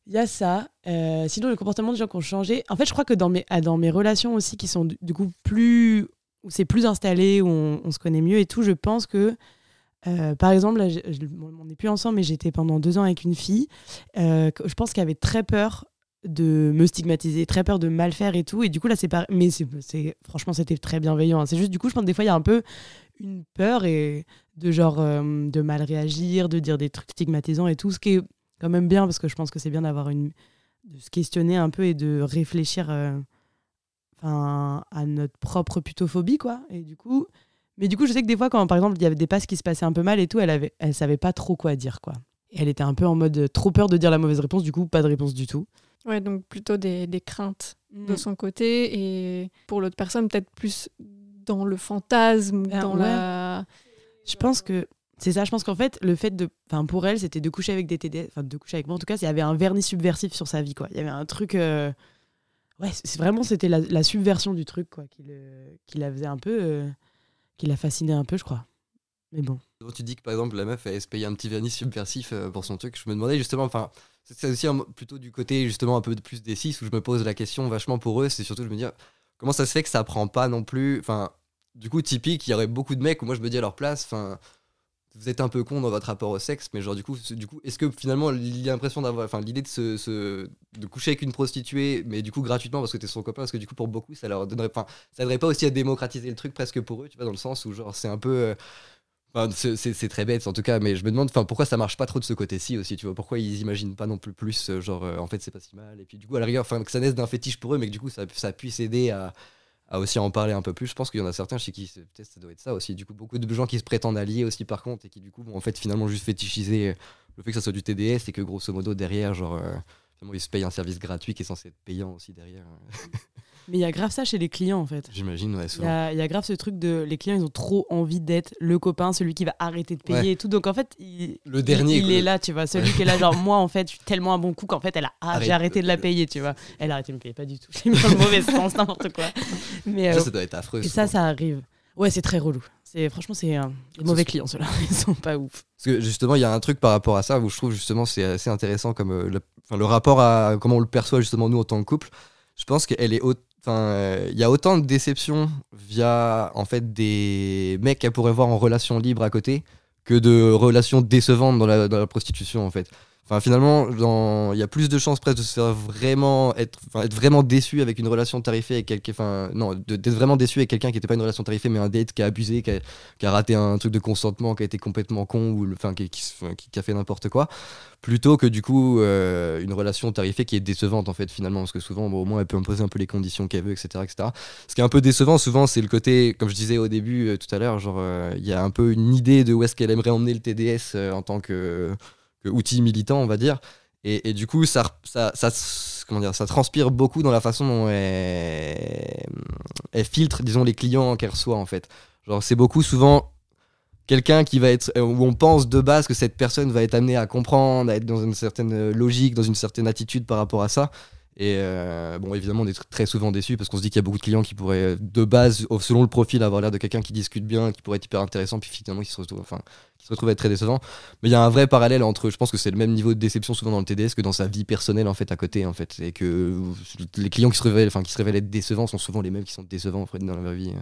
Il y a ça. Euh, sinon, le comportement des gens qui ont changé. En fait, je crois que dans mes, ah, dans mes relations aussi, qui sont du, coup plus. où c'est plus installé, où on, on, se connaît mieux et tout, je pense que euh, par exemple, là, on n'est plus ensemble, mais j'étais pendant deux ans avec une fille. Euh, je pense qu'elle avait très peur de me stigmatiser, très peur de mal faire et tout. Et du coup, là, c'est pas. Mais c'est, franchement, c'était très bienveillant. Hein. C'est juste, du coup, je pense que des fois, il y a un peu une peur et de genre de mal réagir, de dire des trucs stigmatisants et tout. Ce qui est quand même bien, parce que je pense que c'est bien d'avoir une. de se questionner un peu et de réfléchir enfin à notre propre putophobie, quoi. Et du coup mais du coup, je sais que des fois, quand par exemple, il y avait des passes qui se passaient un peu mal et tout, elle, avait, elle savait pas trop quoi dire, quoi. Et elle était un peu en mode euh, trop peur de dire la mauvaise réponse, du coup, pas de réponse du tout. Ouais, donc plutôt des, des craintes de mm. son côté et pour l'autre personne, peut-être plus dans le fantasme, ah, dans la. Je pense que c'est ça, je pense qu'en fait, le fait de. Enfin, pour elle, c'était de coucher avec des TDS, enfin, de coucher avec moi en tout cas, il y avait un vernis subversif sur sa vie, quoi. Il y avait un truc. Euh, ouais, c'est vraiment, c'était la, la, subversion du truc, quoi, qui, le... qui la faisait un peu. Euh, qui l'a fasciné un peu, je crois. Mais bon. Tu dis que par exemple la meuf elle se paye un petit vernis subversif euh, pour son truc. Je me demandais justement, enfin, c'est aussi plutôt du côté justement un peu plus des six où je me pose la question vachement pour eux. C'est surtout je me dis comment ça se fait que ça prend pas non plus. Enfin, du coup typique, il y aurait beaucoup de mecs où moi je me dis à leur place, enfin, vous êtes un peu con dans votre rapport au sexe, mais genre du coup, du coup, est-ce que finalement l'impression d'avoir, enfin l'idée de coucher avec une prostituée, mais du coup gratuitement parce que t'es son copain, parce que du coup pour beaucoup ça leur donnerait, enfin ça pas aussi à démocratiser le truc presque pour eux, tu vois, dans le sens où genre c'est un peu, euh, c'est très bête en tout cas, mais je me demande, enfin pourquoi ça marche pas trop de ce côté-ci aussi, tu vois, pourquoi ils imaginent pas non plus plus, euh, genre euh, en fait c'est pas si mal, et puis du coup à la rigueur, enfin que ça naisse d'un fétiche pour eux, mais que du coup ça, ça puisse aider à à aussi en parler un peu plus. Je pense qu'il y en a certains chez qui peut-être ça doit être ça aussi. Du coup, beaucoup de gens qui se prétendent alliés aussi par contre et qui du coup vont en fait finalement juste fétichiser le fait que ça soit du TDS et que grosso modo derrière, genre, euh, ils se payent un service gratuit qui est censé être payant aussi derrière. Mais il y a grave ça chez les clients en fait. J'imagine, ouais. Il y, a grave ce truc de les clients, ils ont trop envie d'être le copain, celui qui va arrêter de payer et tout. Donc en fait, il, le dernier, il, est là, tu vois. Celui qui est là, genre moi en fait, je suis tellement un bon coup qu'en fait, elle a ah, j'ai arrêté de la payer, tu vois. Elle a arrêté de me payer, pas du tout. J'ai mis dans le mauvais sens, n'importe quoi. Mais, ça, euh, ça doit être affreux. Et ça, ça arrive. Ouais, c'est très relou. C'est franchement c'est un mauvais clients ceux-là, ils sont pas ouf. Parce que justement, il y a un truc par rapport à ça où je trouve justement c'est assez intéressant comme euh, le, le rapport à comment on le perçoit justement nous en tant que couple. Je pense qu'elle est haute Il y a autant de déceptions via en fait des mecs qu'elle pourrait voir en relation libre à côté que de relations décevantes dans la, dans la prostitution en fait. Enfin, finalement, il y a plus de chances presque de se faire vraiment être, être vraiment déçu avec une relation tarifée avec quelqu'un. Enfin, non, d'être vraiment déçu avec quelqu'un qui n'était pas une relation tarifée, mais un date qui a abusé, qui a, raté un truc de consentement, qui a été complètement con ou enfin qui a fait n'importe quoi, plutôt que du coup euh, une relation tarifée qui est décevante en fait finalement, parce que souvent, au moins, elle peut imposer un peu les conditions qu'elle veut, etc., etc. Ce qui est un peu décevant, souvent, c'est le côté, comme je disais au début euh, tout à l'heure, genre euh, il y a un peu une idée de où est-ce qu'elle aimerait emmener le TDS en tant que outil militant, on va dire. Et, du coup, ça, ça, ça, comment dire, ça transpire beaucoup dans la façon dont elle, filtre, disons, les clients qu'elle reçoit, en fait. Genre, c'est beaucoup souvent quelqu'un qui va être où on pense de base que cette personne va être amenée à comprendre, à être dans une certaine logique, dans une certaine attitude par rapport à ça. Et euh, bon, évidemment, on est très souvent déçus parce qu'on se dit qu'il y a beaucoup de clients qui pourraient, de base, selon le profil, avoir l'air de quelqu'un qui discute bien, qui pourrait être hyper intéressant, puis finalement, qui se retrouve, enfin, qui se retrouve être très décevant. Mais il y a un vrai parallèle entre, je pense que c'est le même niveau de déception souvent dans le TDS que dans sa vie personnelle, en fait, à côté, en fait. Et que les clients qui se révèlent, enfin, qui se révèlent être décevants sont souvent les mêmes qui sont décevants, dans la vraie vie.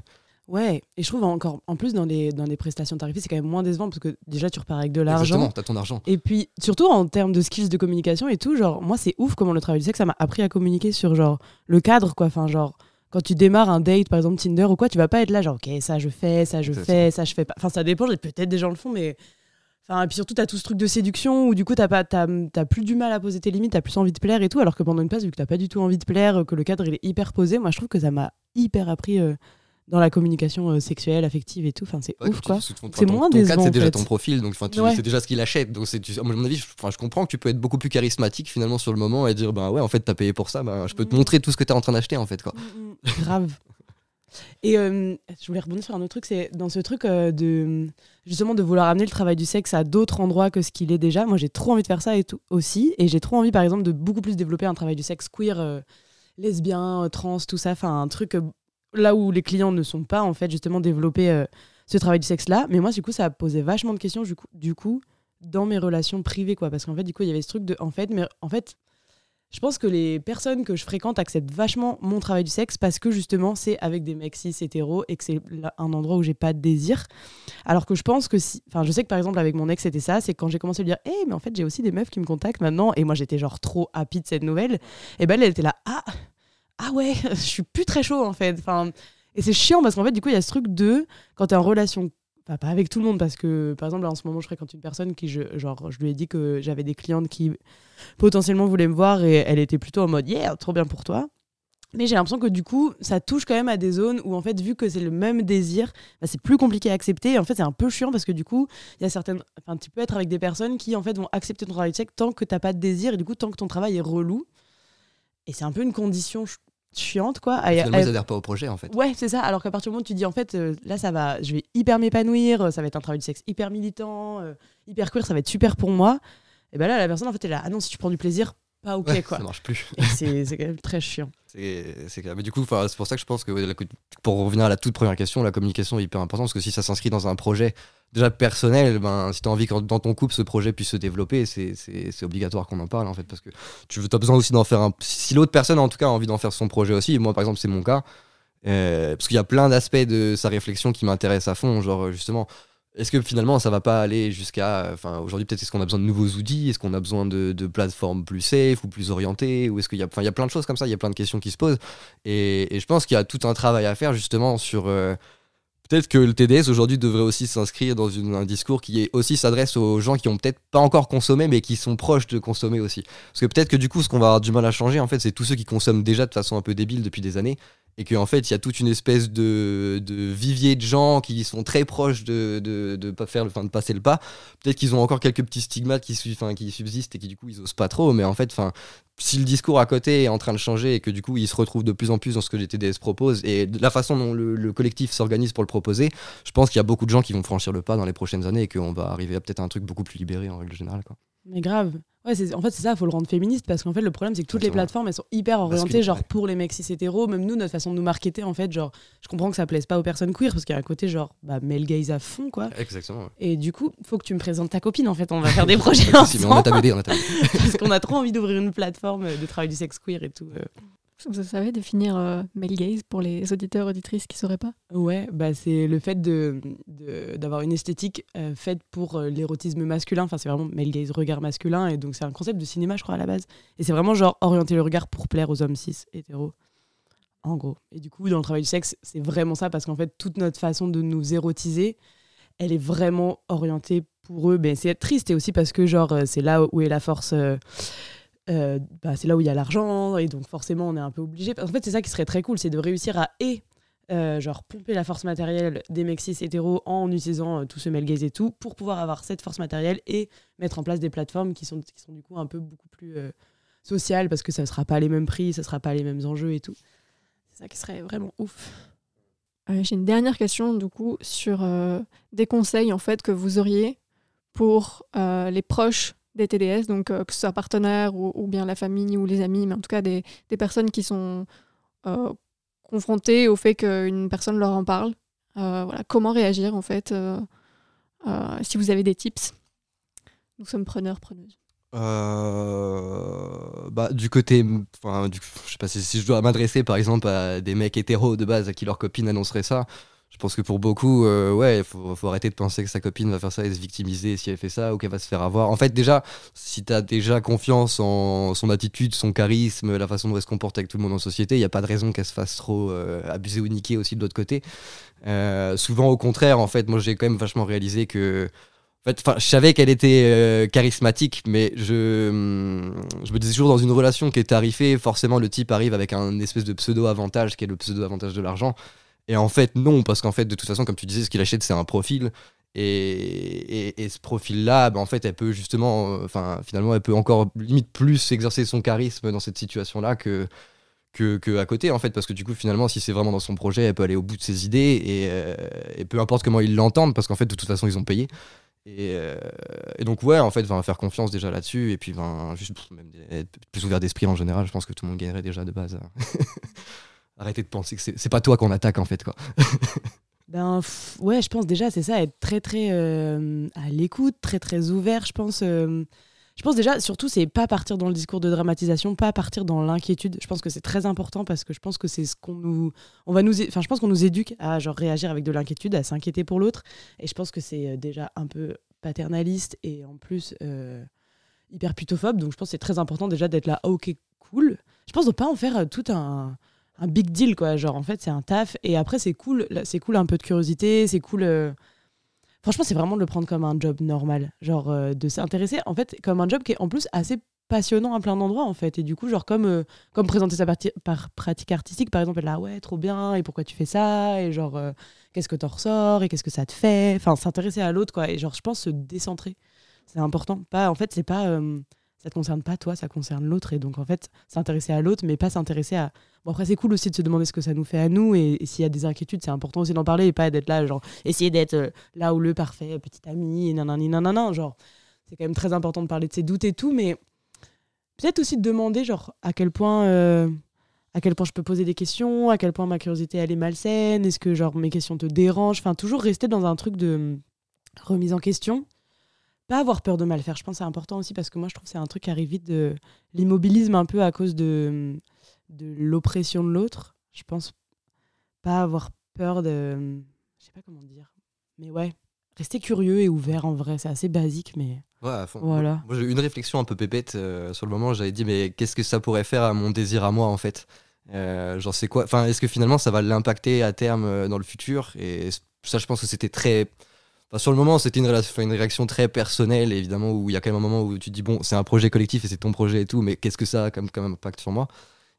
Ouais, et je trouve encore, en plus, dans des, dans des prestations tarifées, c'est quand même moins décevant parce que déjà, tu repars avec de l'argent. Exactement, t'as ton argent. Et puis, surtout en termes de skills de communication et tout, genre, moi, c'est ouf comment le travail du sexe, ça m'a appris à communiquer sur, genre, le cadre, quoi. Enfin, genre, quand tu démarres un date, par exemple Tinder ou quoi, tu vas pas être là, genre, ok, ça je fais, ça je fais, ça je fais pas. Enfin, ça dépend, peut-être des gens le font, mais. Enfin, et puis surtout, t'as tout ce truc de séduction où du coup, t'as pas, as, plus du mal à poser tes limites, t'as plus envie de plaire et tout, alors que pendant une passe, vu que t'as pas du tout envie de plaire, que le cadre il est hyper posé, moi je trouve que ça m'a hyper appris. Euh, dans la communication euh, sexuelle, affective et tout. Enfin, c'est Ouais, ouf, quoi. C'est moins cadre, c'est déjà fait. ton profil, donc tu- Ouais. c'est déjà ce qu'il achète. Donc tu- à mon avis, je, je comprends que tu peux être beaucoup plus charismatique finalement sur le moment et dire ben ouais, en fait, t'as payé pour ça, ben, je peux te Mm. montrer tout ce que t'es en train d'acheter en fait quoi. Grave. Et euh, je voulais rebondir sur un autre truc, c'est dans ce truc euh, de justement de vouloir amener le travail du sexe à d'autres endroits que ce qu'il est déjà. Moi, j'ai trop envie de faire ça et tout aussi, et j'ai trop envie, par exemple, de beaucoup plus développer un travail du sexe queer, euh, lesbien, trans, tout ça. Enfin, un truc là où les clients ne sont pas en fait justement développer euh, ce travail du sexe là. Mais moi, du coup, ça posait vachement de questions du coup, dans mes relations privées, quoi, parce qu'en fait, du coup, il y avait ce truc de, en fait, mais en fait. Je pense que les personnes que je fréquente acceptent vachement mon travail du sexe parce que justement c'est avec des mecs cis hétéros et que c'est un endroit où j'ai pas de désir. Alors que je pense que si. Enfin, je sais que par exemple avec mon ex c'était ça, c'est quand j'ai commencé à lui dire Hé, mais en fait j'ai aussi des meufs qui me contactent maintenant et moi j'étais genre trop happy de cette nouvelle. Et ben elle était là Ah, ah ouais, je suis plus très chaud en fait. Enfin, et c'est chiant parce qu'en fait du coup il y a ce truc de quand t'es en relation. pas avec tout le monde parce que par exemple en ce moment je fréquente une personne qui je, genre je lui ai dit que j'avais des clientes qui potentiellement voulaient me voir et elle était plutôt en mode yeah trop bien pour toi mais j'ai l'impression que du coup ça touche quand même à des zones où en fait vu que c'est le même désir bah, c'est plus compliqué à accepter en fait c'est un peu chiant parce que du coup il y a certaines tu peux être avec des personnes qui en fait vont accepter ton travail de tant que t'as pas de désir et du coup tant que ton travail est relou et c'est un peu une condition chiante quoi à- Finalement, à- ils adhèrent pas au projet en fait. Ouais, c'est ça. Alors qu'à partir du moment où tu dis, en fait, euh, là, ça va, je vais hyper m'épanouir, euh, ça va être un travail de sexe hyper militant, euh, hyper queer, ça va être super pour moi. Et ben là, la personne, en fait, elle est là, ah non, si tu prends du plaisir, pas ok, Ouais, quoi. Ça marche plus. C'est quand même très chiant. C'est clair. Mais du coup, c'est pour ça que je pense que la pour revenir à la toute première question, la communication est hyper importante parce que si ça s'inscrit dans un projet déjà personnel, ben, si tu as envie que dans ton couple ce projet puisse se développer, c'est- obligatoire qu'on en parle en fait parce que tu as besoin aussi d'en faire un. Si l'autre personne en tout cas a envie d'en faire son projet aussi, moi par exemple c'est mon cas, euh, parce qu'il y a plein d'aspects de sa réflexion qui m'intéressent à fond, genre justement. Est-ce que finalement ça va pas aller jusqu'à. Enfin, aujourd'hui, peut-être est-ce qu'on a besoin de nouveaux outils? Est-ce qu'on a besoin de, plateformes plus safe ou plus orientées? Ou est-ce qu'il y a. Enfin, il y a plein de choses comme ça, il y a plein de questions qui se posent. Et, et je pense qu'il y a tout un travail à faire justement sur. euh, Peut-être que le TDS aujourd'hui devrait aussi s'inscrire dans un discours qui est aussi s'adresse aux gens qui ont peut-être pas encore consommé mais qui sont proches de consommer aussi. Parce que peut-être que du coup ce qu'on va avoir du mal à changer en fait c'est tous ceux qui consomment déjà de façon un peu débile depuis des années et qu'en fait il y a toute une espèce de, de vivier de gens qui sont très proches de, de, pas faire, enfin, de passer le pas. Peut-être qu'ils ont encore quelques petits stigmates qui, subsistent et qui du coup ils osent pas trop mais en fait enfin si le discours à côté est en train de changer et que du coup il se retrouve de plus en plus dans ce que les TDS proposent et de la façon dont le, le collectif s'organise pour le proposer, je pense qu'il y a beaucoup de gens qui vont franchir le pas dans les prochaines années et qu'on va arriver à peut-être un truc beaucoup plus libéré en règle générale. Mais grave. Ouais, c'est- en fait, c'est ça, il faut le rendre féministe parce qu'en fait, le problème, c'est que toutes les plateformes, elles sont hyper orientées, genre pour les mecs cis hétéros. Même nous, notre façon de nous marketer, en fait, genre, je comprends que ça plaise pas aux personnes queer parce qu'il y a un côté, genre, bah, male gaze à fond, quoi. Exactement. Et du coup, faut que tu me présentes ta copine, en fait. On va faire des projets mais on a ensemble ta BD, on a ta BD. parce qu'on a trop envie d'ouvrir une plateforme de travail du sexe queer et tout. euh. Vous savez définir euh, male gaze pour les auditeurs auditrices qui sauraient pas? Ouais, bah c'est le fait de de- d'avoir une esthétique euh, faite pour euh, l'érotisme masculin. Enfin, c'est vraiment male gaze, regard masculin. Et donc, c'est un concept de cinéma, je crois, à la base. Et c'est vraiment genre orienter le regard pour plaire aux hommes cis, hétéros. En gros. Et du coup, dans le travail du sexe, c'est vraiment ça parce qu'en fait, toute notre façon de nous érotiser, elle est vraiment orientée pour eux. Ben, c'est triste et aussi parce que, genre, euh, c'est là où est la force. Euh, bah, c'est là où il y a l'argent et donc forcément on est un peu obligé. En fait, c'est ça qui serait très cool, c'est de réussir à et euh, genre pomper la force matérielle des mecs hétéros en utilisant euh, tout ce male gaze et tout pour pouvoir avoir cette force matérielle et mettre en place des plateformes qui sont, qui sont du coup un peu beaucoup plus sociales parce que ça ne sera pas les mêmes prix, ça ne sera pas les mêmes enjeux et tout. C'est ça qui serait vraiment ouf. J'ai une dernière question du coup sur des conseils en fait que vous auriez pour les proches des TDS, donc euh, que ce soit partenaires ou, bien la famille ou les amis, mais en tout cas des, personnes qui sont euh, confrontées au fait qu'une personne leur en parle. Euh, voilà, comment réagir en fait Si vous avez des tips, nous sommes preneurs, preneuses. Bah, du côté, enfin, je sais pas si, si je dois m'adresser par exemple à des mecs hétéros de base à qui leur copine annoncerait ça. Je pense que pour beaucoup, euh, ouais, faut, arrêter de penser que sa copine va faire ça et se victimiser si elle fait ça ou qu'elle va se faire avoir. En fait, déjà, si t'as déjà confiance en son attitude, son charisme, la façon dont elle se comporte avec tout le monde en société, il n'y a pas de raison qu'elle se fasse trop euh, abuser ou niquer aussi de l'autre côté. Euh, souvent, au contraire, en fait, moi j'ai quand même vachement réalisé que. En fait, je savais qu'elle était euh, charismatique, mais je, hum, je me disais toujours dans une relation qui est tarifée, forcément le type arrive avec un espèce de pseudo-avantage qui est le pseudo-avantage de l'argent. Et en fait, non, parce qu'en fait, de toute façon, comme tu disais, ce qu'il achète, c'est un profil. Et, et, ce profil-là, bah, en fait, elle peut justement, euh, enfin, finalement, elle peut encore limite plus exercer son charisme dans cette situation-là que, que, à côté, en fait, parce que du coup, finalement, si c'est vraiment dans son projet, elle peut aller au bout de ses idées et, euh, peu importe comment ils l'entendent, parce qu'en fait, de toute façon, ils ont payé. Et, euh, donc, ouais, en fait, va faire confiance déjà là-dessus et puis juste même être plus ouvert d'esprit en général. Je pense que tout le monde gagnerait déjà de base. Arrêtez de penser que c'est pas toi qu'on attaque en fait, quoi. Ben ouais, je pense déjà c'est ça, être très très euh, à l'écoute, très très ouvert. Je pense, euh, je pense déjà surtout c'est pas partir dans le discours de dramatisation, pas partir dans l'inquiétude. Je pense que c'est très important parce que je pense que c'est ce qu'on nous, on va nous, enfin je pense qu'on nous éduque à genre réagir avec de l'inquiétude, à s'inquiéter pour l'autre. Et je pense que c'est euh, déjà un peu paternaliste et en plus hyper putophobe. Donc je pense que c'est très important déjà d'être là, ok cool. Je pense de pas en faire tout un un big deal quoi. Genre en fait c'est un taf et après c'est cool c'est cool un peu de curiosité c'est cool euh, franchement c'est vraiment de le prendre comme un job normal. Genre euh, de s'intéresser en fait comme un job qui est en plus assez passionnant à plein d'endroits en fait. Et du coup genre comme euh, comme présenter sa partie par pratique artistique par exemple là ouais trop bien et pourquoi tu fais ça? Et genre qu'est-ce que t'en ressors? Et qu'est-ce que ça te fait? Enfin s'intéresser à l'autre quoi. Et genre je pense se décentrer c'est important. Pas en fait c'est pas ça te concerne pas toi, ça concerne l'autre. Et donc, en fait, s'intéresser à l'autre, mais pas s'intéresser à. Bon, après, c'est cool aussi de se demander ce que ça nous fait à nous. Et, s'il y a des inquiétudes, c'est important aussi d'en parler et pas d'être là, genre, essayer d'être euh, là où le parfait petit ami, et nanani, nanana. Genre, c'est quand même très important de parler de ses doutes et tout, mais peut-être aussi de demander, genre, à quel point. Euh, à quel point je peux poser des questions, à quel point ma curiosité elle est malsaine, est-ce que genre mes questions te dérangent, enfin toujours rester dans un truc de remise en question pas avoir peur de mal faire. Je pense que c'est important aussi parce que moi, je trouve que c'est un truc qui arrive vite de l'immobilisme un peu à cause de, de l'oppression de l'autre. Je pense pas avoir peur de. Je sais pas comment dire. Mais ouais, rester curieux et ouvert en vrai. C'est assez basique, mais. Ouais, à fond. Voilà. Moi, j'ai eu une réflexion un peu pépette euh, sur le moment. J'avais dit, mais qu'est-ce que ça pourrait faire à mon désir à moi en fait? Euh, Genre, c'est quoi Enfin, est-ce que finalement ça va l'impacter à terme euh, dans le futur? Et ça, je pense que c'était très sur le moment, c'était une, réaction très personnelle, évidemment, où il y a quand même un moment où tu dis, bon, c'est un projet collectif et c'est ton projet et tout, mais qu'est-ce que ça a comme, comme impact sur moi?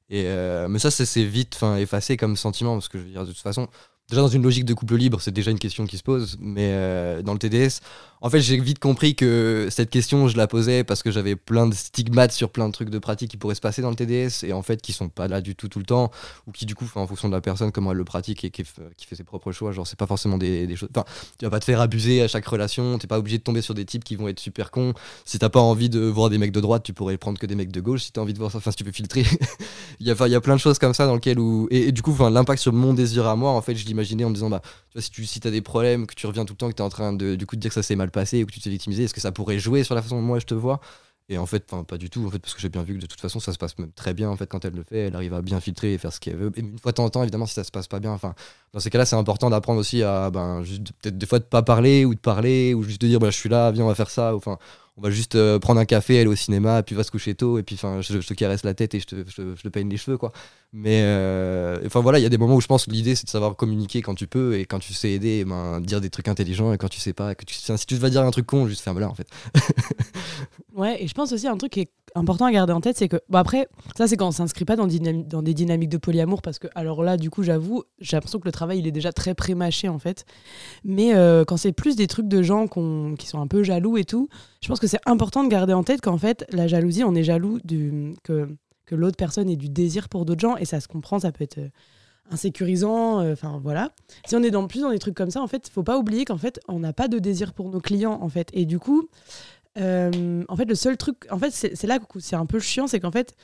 Et, euh, Mais ça, c'est vite effacé comme sentiment, parce que je veux dire, de toute façon, déjà dans une logique de couple libre, c'est déjà une question qui se pose, mais euh, dans le TDS, en fait, j'ai vite compris que cette question, je la posais parce que j'avais plein de stigmates sur plein de trucs de pratique qui pourraient se passer dans le TDS et en fait qui sont pas là du tout tout le temps ou qui du coup, en fonction de la personne, comment elle le pratique et qui, fait ses propres choix, genre c'est pas forcément des, choses. Enfin, tu vas pas te faire abuser à chaque relation, t'es pas obligé de tomber sur des types qui vont être super cons. Si t'as pas envie de voir des mecs de droite, tu pourrais prendre que des mecs de gauche. Si t'as envie de voir ça, enfin, si tu peux filtrer. il, y a, plein de choses comme ça dans lesquelles où. Et, du coup, l'impact sur mon désir à moi, en fait, je l'imaginais en me disant, bah, si tu si as des problèmes, que tu reviens tout le temps, que tu es en train de, du coup, de dire que ça s'est mal passé ou que tu t'es victimisé, est-ce que ça pourrait jouer sur la façon dont moi je te vois? Et en fait, pas du tout, en fait, parce que j'ai bien vu que de toute façon, ça se passe très bien en fait quand elle le fait. Elle arrive à bien filtrer et faire ce qu'elle veut. Et une fois de temps en temps, évidemment, si ça se passe pas bien, enfin, dans ces cas-là, c'est important d'apprendre aussi à, ben, peut-être des fois de pas parler ou de parler ou juste de dire, bah, je suis là, viens, on va faire ça. Enfin, on va juste euh, prendre un café, aller au cinéma, puis va se coucher tôt, et puis enfin, je, te caresse la tête et je te, je, te peigne les cheveux, quoi. Mais euh, enfin voilà, il y a des moments où je pense que l'idée c'est de savoir communiquer quand tu peux et quand tu sais aider, ben, dire des trucs intelligents et quand tu sais pas, que tu, si tu vas dire un truc con, juste ferme-la en fait. ouais, et je pense aussi un truc qui est important à garder en tête, c'est que, bon après, ça c'est quand on s'inscrit pas dans, des dynamiques de polyamour, parce que, alors là, du coup, j'avoue, j'ai l'impression que le travail, il est déjà très pré-mâché, en fait. Mais euh, quand c'est plus des trucs de gens qui sont un peu jaloux et tout, je pense que c'est important de garder en tête qu'en fait, la jalousie, on est jaloux du, que, que l'autre personne ait du désir pour d'autres gens, et ça se comprend, ça peut être euh, insécurisant, euh, enfin voilà. Si on est dans plus dans des trucs comme ça, en fait, faut pas oublier qu'en fait, on n'a pas de désir pour nos clients, en fait. Et du coup, euh, en fait, le seul truc, en fait, c'est là que c'est un peu chiant, c'est qu'en fait,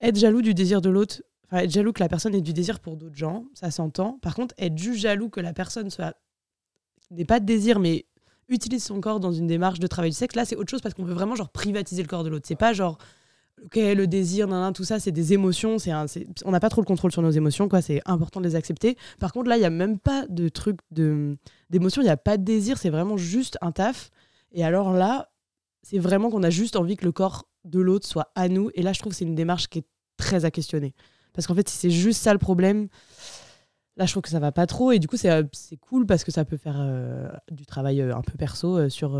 être jaloux du désir de l'autre, enfin, être jaloux que la personne ait du désir pour d'autres gens, ça s'entend. Par contre, être juste jaloux que la personne soit n'ait pas de désir, mais utilise son corps dans une démarche de travail du sexe, là, c'est autre chose parce qu'on veut vraiment genre privatiser le corps de l'autre. C'est pas genre ok le désir nan, nan, tout ça c'est des émotions c'est on n'a pas trop le contrôle sur nos émotions quoi c'est important de les accepter par contre là il y a même pas de truc de d'émotion il n'y a pas de désir c'est vraiment juste un taf et alors là c'est vraiment qu'on a juste envie que le corps de l'autre soit à nous. Et là, je trouve que c'est une démarche qui est très à questionner. Parce qu'en fait, si c'est juste ça le problème, là, je trouve que ça va pas trop. Et du coup, c'est euh, cool parce que ça peut faire euh, du travail euh, un peu perso sur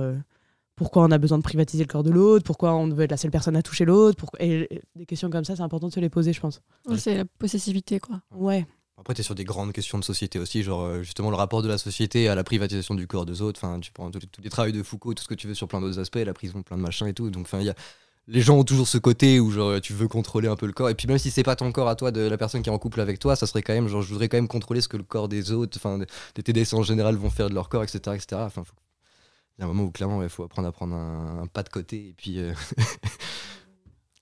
pourquoi on a besoin de privatiser le corps de l'autre, pourquoi on veut être la seule personne à toucher l'autre. Et, des questions comme ça, c'est important de se les poser, je pense. c'est la possessivité, quoi. Ouais. Après, tu es sur des grandes questions de société aussi, genre euh, justement le rapport de la société à la privatisation du corps des autres. Enfin, tu prends tous les, travaux de Foucault, tout ce que tu veux sur plein d'autres aspects, la prison, plein de machins et tout. Donc, enfin, il y a les gens ont toujours ce côté où genre tu veux contrôler un peu le corps et puis même si c'est pas ton corps à toi de la personne qui est en couple avec toi ça serait quand même genre je voudrais quand même contrôler ce que le corps des autres enfin des TDS en général vont faire de leur corps etc etc enfin il y a un moment où clairement il faut apprendre à prendre un, pas de côté et puis euh,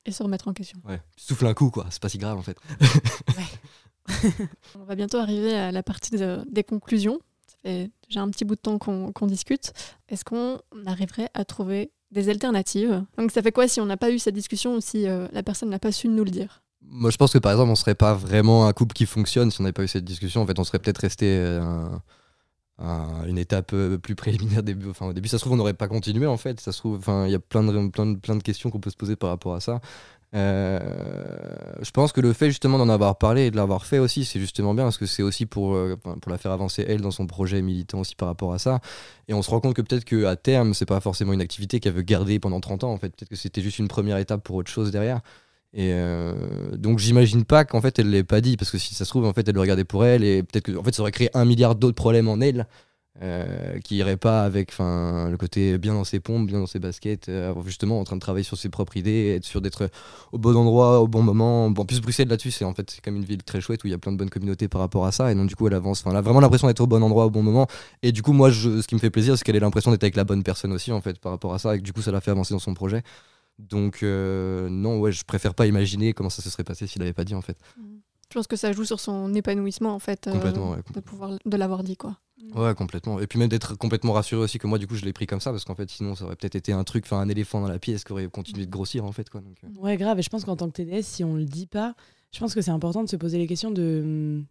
et se remettre en question ouais souffle un coup quoi c'est pas si grave en fait on va bientôt arriver à la partie des conclusions ça fait déjà un petit bout de temps qu'on discute est-ce qu'on arriverait à trouver des alternatives? Donc ça fait quoi si on n'a pas eu cette discussion ou si euh, la personne n'a pas su nous le dire? Moi je pense que par exemple on serait pas vraiment un couple qui fonctionne si on n'avait pas eu cette discussion. En fait on serait peut-être resté euh, à une étape euh, plus préliminaire. Au début ça se trouve on n'aurait pas continué en fait. Ça se trouve, il y a plein de questions qu'on peut se poser par rapport à ça. Euh, je pense que le fait justement d'en avoir parlé et de l'avoir fait aussi, c'est justement bien parce que c'est aussi pour, euh, la faire avancer elle dans son projet militant aussi par rapport à ça. Et on se rend compte que peut-être qu'à terme, c'est pas forcément une activité qu'elle veut garder pendant 30 ans en fait. Peut-être que c'était juste une première étape pour autre chose derrière. Et euh, donc j'imagine pas qu'en fait elle l'ait pas dit parce que si ça se trouve en fait elle le regardait pour elle et peut-être que fait ça aurait créé un milliard d'autres problèmes en elle euh, qui irait pas avec le côté bien dans ses pompes, bien dans ses baskets, euh, justement en train de travailler sur ses propres idées, être sûr d'être au bon endroit, au bon moment. Bon, en plus, Bruxelles là-dessus, c'est en fait comme une ville très chouette où il y a plein de bonnes communautés par rapport à ça, et donc du coup, elle avance. Elle a vraiment l'impression d'être au bon endroit, au bon moment. Et du coup, moi, ce qui me fait plaisir, c'est qu'elle ait l'impression d'être avec la bonne personne aussi, en fait, par rapport à ça, et que du coup, ça l'a fait avancer dans son projet. Donc, euh, non, ouais, je préfère pas imaginer comment ça se serait passé s'il avait pas dit, en fait. Je pense que ça joue sur son épanouissement, en fait, complètement, de pouvoir de l'avoir dit, quoi. Mm. Ouais, complètement. Et puis même d'être complètement rassuré aussi que moi, du coup, je l'ai pris comme ça parce qu'en fait, sinon, ça aurait peut-être été un truc, enfin, un éléphant dans la pièce qui aurait continué de grossir en fait. Quoi, donc, euh. Ouais, grave. Et je pense qu'en tant que TDS, si on le dit pas, je pense que c'est important de se poser les questions de,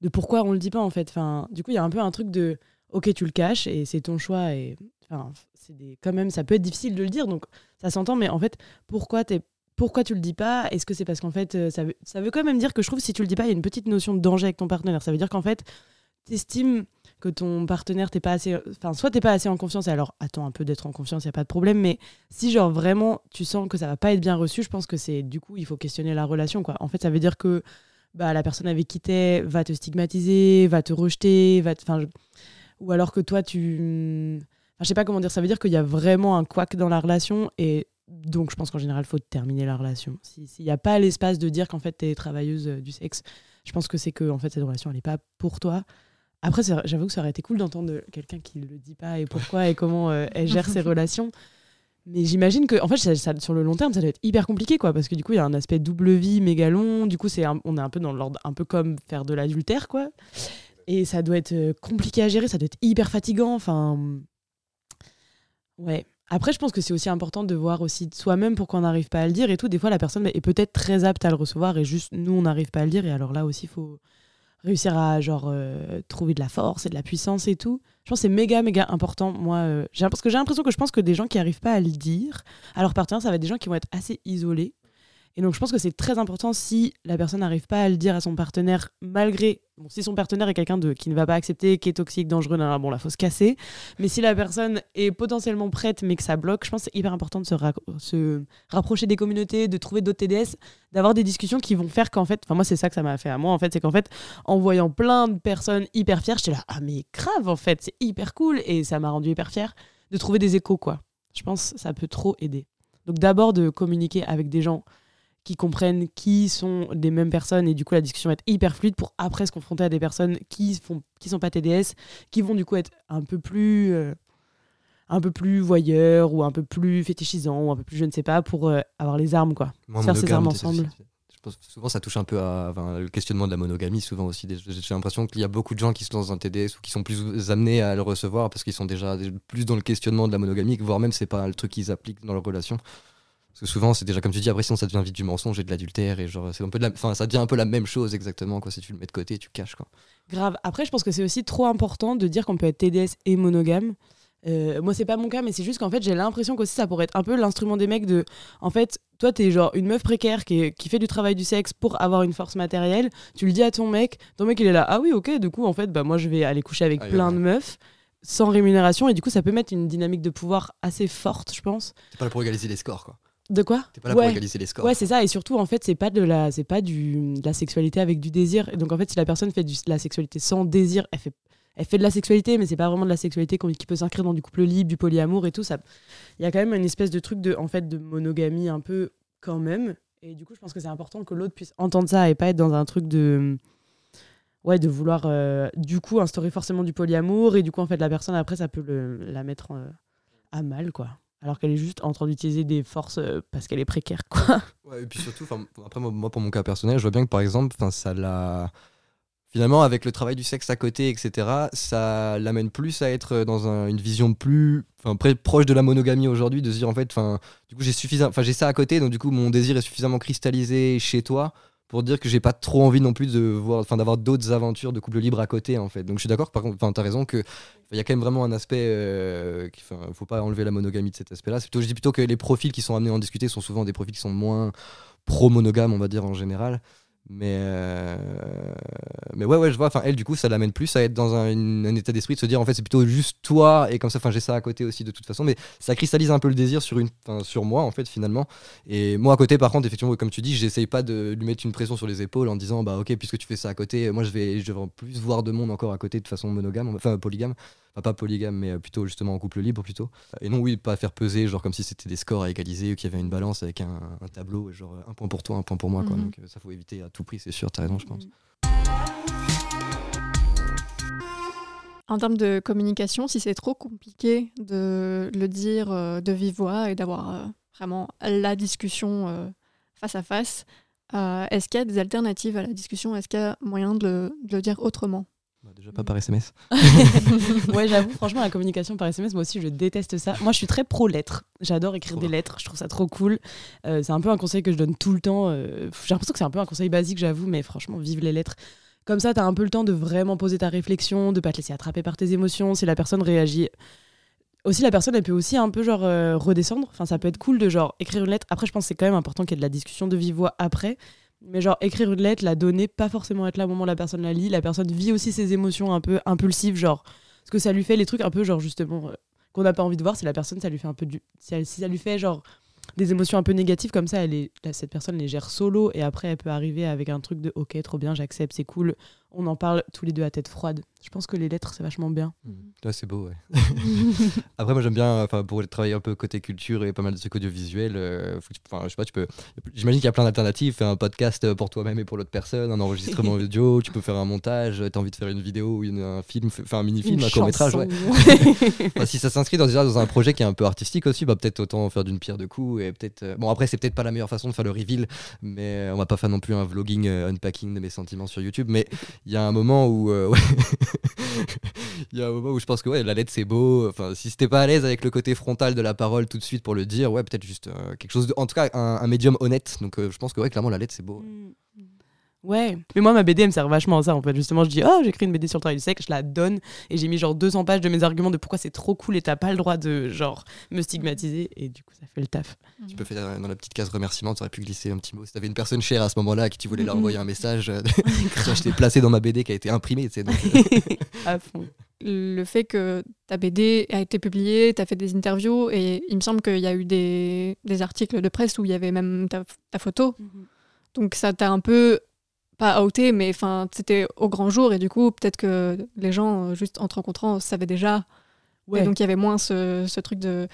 de pourquoi on le dit pas en fait. Enfin, du coup, il y a un peu un truc de ok, tu le caches et c'est ton choix et enfin, c'est des... quand même, ça peut être difficile de le dire donc ça s'entend, mais en fait, pourquoi t'es pourquoi tu le dis pas? Est-ce que c'est parce qu'en fait, euh, ça veut, quand même dire que je trouve si tu le dis pas, il y a une petite notion de danger avec ton partenaire. Ça veut dire qu'en fait, tu estimes que ton partenaire t'es pas assez enfin soit t'es pas assez en confiance et alors attends un peu d'être en confiance il y a pas de problème mais si genre vraiment tu sens que ça va pas être bien reçu je pense que c'est du coup il faut questionner la relation quoi en fait ça veut dire que bah la personne avec qui t'es va te stigmatiser va te rejeter va enfin ou alors que toi tu enfin je sais pas comment dire ça veut dire qu'il y a vraiment un couac dans la relation et donc je pense qu'en général il faut terminer la relation s'il n'y a pas l'espace de dire qu'en fait t'es travailleuse euh, du sexe je pense que c'est que en fait cette relation elle est pas pour toi après, j'avoue que ça aurait été cool d'entendre quelqu'un qui ne le dit pas et pourquoi et comment euh, elle gère ses relations. Mais j'imagine que, en fait, ça, sur le long terme, ça doit être hyper compliqué, quoi, parce que du coup, il y a un aspect double vie méga long. Du coup, c'est on est un peu dans l'ordre, un peu comme faire de l'adultère, quoi. Et ça doit être euh, compliqué à gérer, ça doit être hyper fatigant. Enfin, ouais. Après, je pense que c'est aussi important de voir aussi soi-même pourquoi on n'arrive pas à le dire et tout. Des fois, la personne est peut-être très apte à le recevoir et juste nous, on n'arrive pas à le dire. Et alors là aussi, il faut réussir à genre euh, trouver de la force et de la puissance et tout. Je pense que c'est méga méga important. Moi, euh, parce que j'ai l'impression que je pense que des gens qui arrivent pas à le dire à leur partenaire, ça va être des gens qui vont être assez isolés et donc, je pense que c'est très important si la personne n'arrive pas à le dire à son partenaire, malgré. Bon, si son partenaire est quelqu'un de, qui ne va pas accepter, qui est toxique, dangereux, bon, là, faut se casser. Mais si la personne est potentiellement prête, mais que ça bloque, je pense c'est hyper important de se, se, rapprocher des communautés, de trouver d'autres TDS, d'avoir des discussions qui vont faire qu'en fait. Enfin, moi, c'est ça que ça m'a fait à moi, en fait. C'est qu'en fait, en voyant plein de personnes hyper fières, j'étais là, ah, mais grave, en fait, c'est hyper cool. Et ça m'a rendu hyper fière de trouver des échos, quoi. Je pense que ça peut trop aider. Donc, d'abord, de communiquer avec des gens qui comprennent qui sont des mêmes personnes et du coup la discussion va être hyper fluide pour après se confronter à des personnes qui font qui sont pas TDS qui vont du coup être un peu plus euh, un peu plus voyeurs ou un peu plus fétichisants ou un peu plus je ne sais pas pour euh, avoir les armes quoi. Faire ces armes ensemble. je pense souvent ça touche un peu à le questionnement de la monogamie souvent aussi. J'ai l'impression qu'il y a beaucoup de gens qui se lancent dans un TDS ou qui sont plus amenés à le recevoir parce qu'ils sont déjà plus dans le questionnement de la monogamie voire même c'est pas le truc qu'ils appliquent dans leur relation parce que souvent, c'est déjà comme tu dis, après, sinon ça devient vite du mensonge et de l'adultère. Et genre, c'est un peu de la... enfin, ça devient un peu la même chose exactement, quoi. Si tu le mets de côté, tu caches, quoi. Grave. Après, je pense que c'est aussi trop important de dire qu'on peut être TDS et monogame. Euh, moi, c'est pas mon cas, mais c'est juste qu'en fait, j'ai l'impression qu'aussi ça pourrait être un peu l'instrument des mecs de. En fait, toi, t'es genre une meuf précaire qui, qui, fait du travail du sexe pour avoir une force matérielle. Tu le dis à ton mec, ton mec il est là, ah oui, ok, du coup, en fait, bah moi je vais aller coucher avec plein de meufs sans rémunération, et du coup, ça peut mettre une dynamique de pouvoir assez forte, je pense. C'est pas là pour égaliser les scores, quoi. De quoi T'es pas là ouais. pour égaliser les scores. Ouais, c'est ça. Et surtout, en fait, c'est pas de la, c'est pas du, de la sexualité avec du désir. Et donc, en fait, si la personne fait de la sexualité sans désir, elle fait, elle fait de la sexualité, mais c'est pas vraiment de la sexualité qui peut s'inscrire dans du couple libre, du polyamour et tout. Ça, il y a quand même une espèce de truc de, en fait, de monogamie un peu quand même. Et du coup, je pense que c'est important que l'autre puisse entendre ça et pas être dans un truc de, ouais, de vouloir, euh, du coup, instaurer forcément du polyamour. Et du coup, en fait, la personne après, ça peut le, la mettre euh, à mal, quoi. Alors qu'elle est juste en train d'utiliser des forces euh, parce qu'elle est précaire, quoi. Et puis surtout, après moi, pour mon cas personnel, je vois bien que par exemple, ça l'a. Finalement, avec le travail du sexe à côté, etc., ça l'amène plus à être dans un- une vision plus, proche de la monogamie aujourd'hui, de se dire en fait, enfin, du coup, j'ai suffisant, enfin, j'ai ça à côté, donc du coup, mon désir est suffisamment cristallisé chez toi pour dire que j'ai pas trop envie non plus de voir, enfin, d'avoir d'autres aventures de couple libre à côté, en fait. Donc, je suis d'accord. Par contre, t'as raison que il y a quand même vraiment un aspect, euh, qui, enfin, faut pas enlever la monogamie de cet aspect-là. Plutôt, je dis plutôt que les profils qui sont amenés à en discuter sont souvent des profils qui sont moins pro-monogame, on va dire en général. Mais, euh, mais ouais, ouais, je vois. Enfin, elle, du coup, ça l'amène plus à être dans un, état d'esprit de se dire, en fait, c'est plutôt juste toi, et comme ça, enfin, j'ai ça à côté aussi de toute façon. Mais ça cristallise un peu le désir sur, une, sur moi, en fait, finalement. Et moi, à côté, par contre, effectivement, comme tu dis, j'essaye pas de lui mettre une pression sur les épaules en disant, bah, ok, puisque tu fais ça à côté, moi, je vais, je vais plus voir de monde encore à côté de façon monogame, enfin, polygame. Enfin, pas polygame, mais euh, plutôt justement en couple libre plutôt. Et non, oui, pas faire peser, genre comme si c'était des scores à égaliser ou qu'il y avait une balance avec un, un tableau, genre un point pour toi, un point pour moi. Quoi. Mhm. Donc euh, ça, faut éviter à tout prix, c'est sûr, t'as raison, je pense. En termes de communication, si c'est trop compliqué de le dire euh, de vive voix et d'avoir vraiment la discussion face à face, euh, est-ce qu'il y a des alternatives à la discussion? Est-ce qu'il y a moyen de le, de le dire autrement? Bah, déjà pas par SMS. ouais, j'avoue, franchement, la communication par SMS, moi aussi, je déteste ça. Moi, je suis très pro-lettres. J'adore écrire Trop des bien. lettres. Je trouve ça trop cool. Euh, c'est un peu un conseil que je donne tout le temps. euh, J'ai l'impression que c'est un peu un conseil basique, j'avoue, mais franchement, vive les lettres. Comme ça, t'as un peu le temps de vraiment poser ta réflexion, de pas te laisser attraper par tes émotions. Si la personne réagit. Aussi, la personne, elle peut aussi un peu genre euh, redescendre. Enfin, ça peut être cool de genre écrire une lettre. Après, je pense que c'est quand même important qu'il y ait de la discussion de vive voix après. Mais genre écrire une lettre, la donner, pas forcément être là au moment où la personne la lit. La personne vit aussi ses émotions un peu impulsives, genre ce que ça lui fait, les trucs un peu genre justement euh, qu'on n'a pas envie de voir, si la personne ça lui fait un peu du. Si, ça lui fait genre des émotions un peu négatives comme ça, cette personne les gère solo et après elle peut arriver avec un truc de ok, trop bien, j'accepte, c'est cool, on en parle tous les deux à tête froide. Je pense que les lettres c'est vachement bien. Ouais, c'est beau, ouais. Après, moi, j'aime bien, enfin, pour travailler un peu côté culture et pas mal de trucs audiovisuels, euh, faut tu- enfin, je sais pas, tu peux. J'imagine qu'il y a plein d'alternatives. Un podcast euh, pour toi-même et pour l'autre personne, un enregistrement audio, tu peux faire un montage, t'as envie de faire une vidéo ou une- un film, faire un mini-film, un court-métrage, ouais. Enfin, si ça s'inscrit dans, un projet qui est un peu artistique aussi, bah, peut-être autant faire d'une pierre deux coups. Et peut-être, euh, Bon, après, c'est peut-être pas la meilleure façon de faire le reveal, mais euh, on va pas faire non plus un vlogging euh, unpacking de mes sentiments sur YouTube. Mais il y a un moment où. euh. Il y a un moment où je pense que ouais, la lettre c'est beau. Enfin, si c'était pas à l'aise avec le côté frontal de la parole tout de suite pour le dire, ouais, peut-être juste euh, quelque chose de. En tout cas, un, médium honnête. Donc euh, je pense que ouais, clairement, la lettre c'est beau. Ouais, mais moi ma BD elle me sert vachement à ça en fait. Justement, je dis oh j'écris une BD sur le travail du sexe, je la donne et j'ai mis genre 200 pages de mes arguments de pourquoi c'est trop cool et t'as pas le droit de genre me stigmatiser et du coup ça fait le taf. Tu peux faire euh, dans la petite case remerciement, tu aurais pu glisser un petit mot. Si t'avais une personne chère à ce moment-là à qui tu voulais leur envoyer un message, euh, je t'ai placé dans ma BD qui a été imprimée. tu sais, donc, euh, à fond. le fait que ta BD a été publiée, tu as fait des interviews et il me semble qu'il y a eu des, des articles de presse où il y avait même ta, ta photo. Donc ça t'a un peu pas outé, mais enfin c'était au grand jour et du coup peut-être que les gens euh, juste en te rencontrant savaient déjà. Ouais. Et donc il y avait moins ce, ce truc de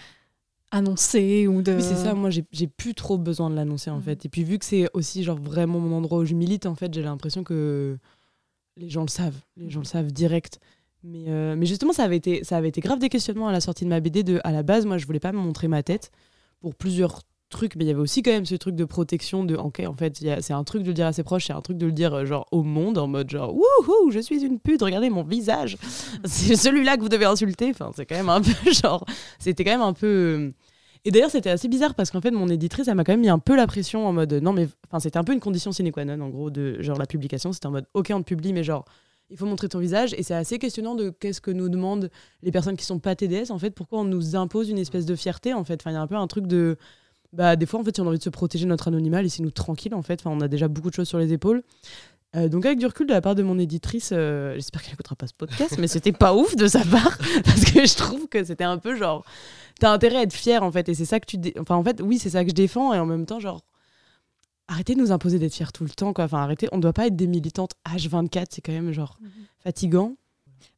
annoncer ou de. Oui, c'est ça, moi j'ai plus trop besoin de l'annoncer en Mhm. fait. Et puis vu que c'est aussi genre vraiment mon endroit où je milite, en fait, j'ai l'impression que les gens le savent, les gens le savent direct. Mais, euh, mais justement, ça avait, été, ça avait été grave des questionnements à la sortie de ma BD. De, à la base, moi je voulais pas me montrer ma tête pour plusieurs trucs, mais il y avait aussi quand même ce truc de protection de ok, en fait, c'est un truc de le dire à ses proches, c'est un truc de le dire euh, genre au monde en mode genre wouhou, je suis une pute, regardez mon visage, c'est celui-là que vous devez insulter. Enfin, c'est quand même un peu genre, c'était quand même un peu. euh, et d'ailleurs, c'était assez bizarre parce qu'en fait, mon éditrice, elle m'a quand même mis un peu la pression en mode non, mais enfin, c'était un peu une condition sine qua non en gros de genre la publication. C'était en mode ok, on te publie, mais genre il faut montrer ton visage. Et c'est assez questionnant de qu'est-ce que nous demandent les personnes qui sont pas TDS en fait. Pourquoi on nous impose une espèce de fierté en fait. Enfin, il y a un peu un truc de bah des fois en fait, si on a envie de se protéger notre anonymat, laissez-nous tranquille en fait. Enfin, on a déjà beaucoup de choses sur les épaules. Euh, donc avec du recul de la part de mon éditrice, euh, j'espère qu'elle n'écoutera pas ce podcast, mais c'était pas ouf de sa part parce que je trouve que c'était un peu genre, t'as intérêt à être fier en fait et c'est ça que tu, dé- enfin en fait oui c'est ça que je défends et en même temps genre, arrêtez de nous imposer d'être fiers tout le temps quoi, enfin arrêtez, on doit pas être des militantes H24, c'est quand même genre fatigant.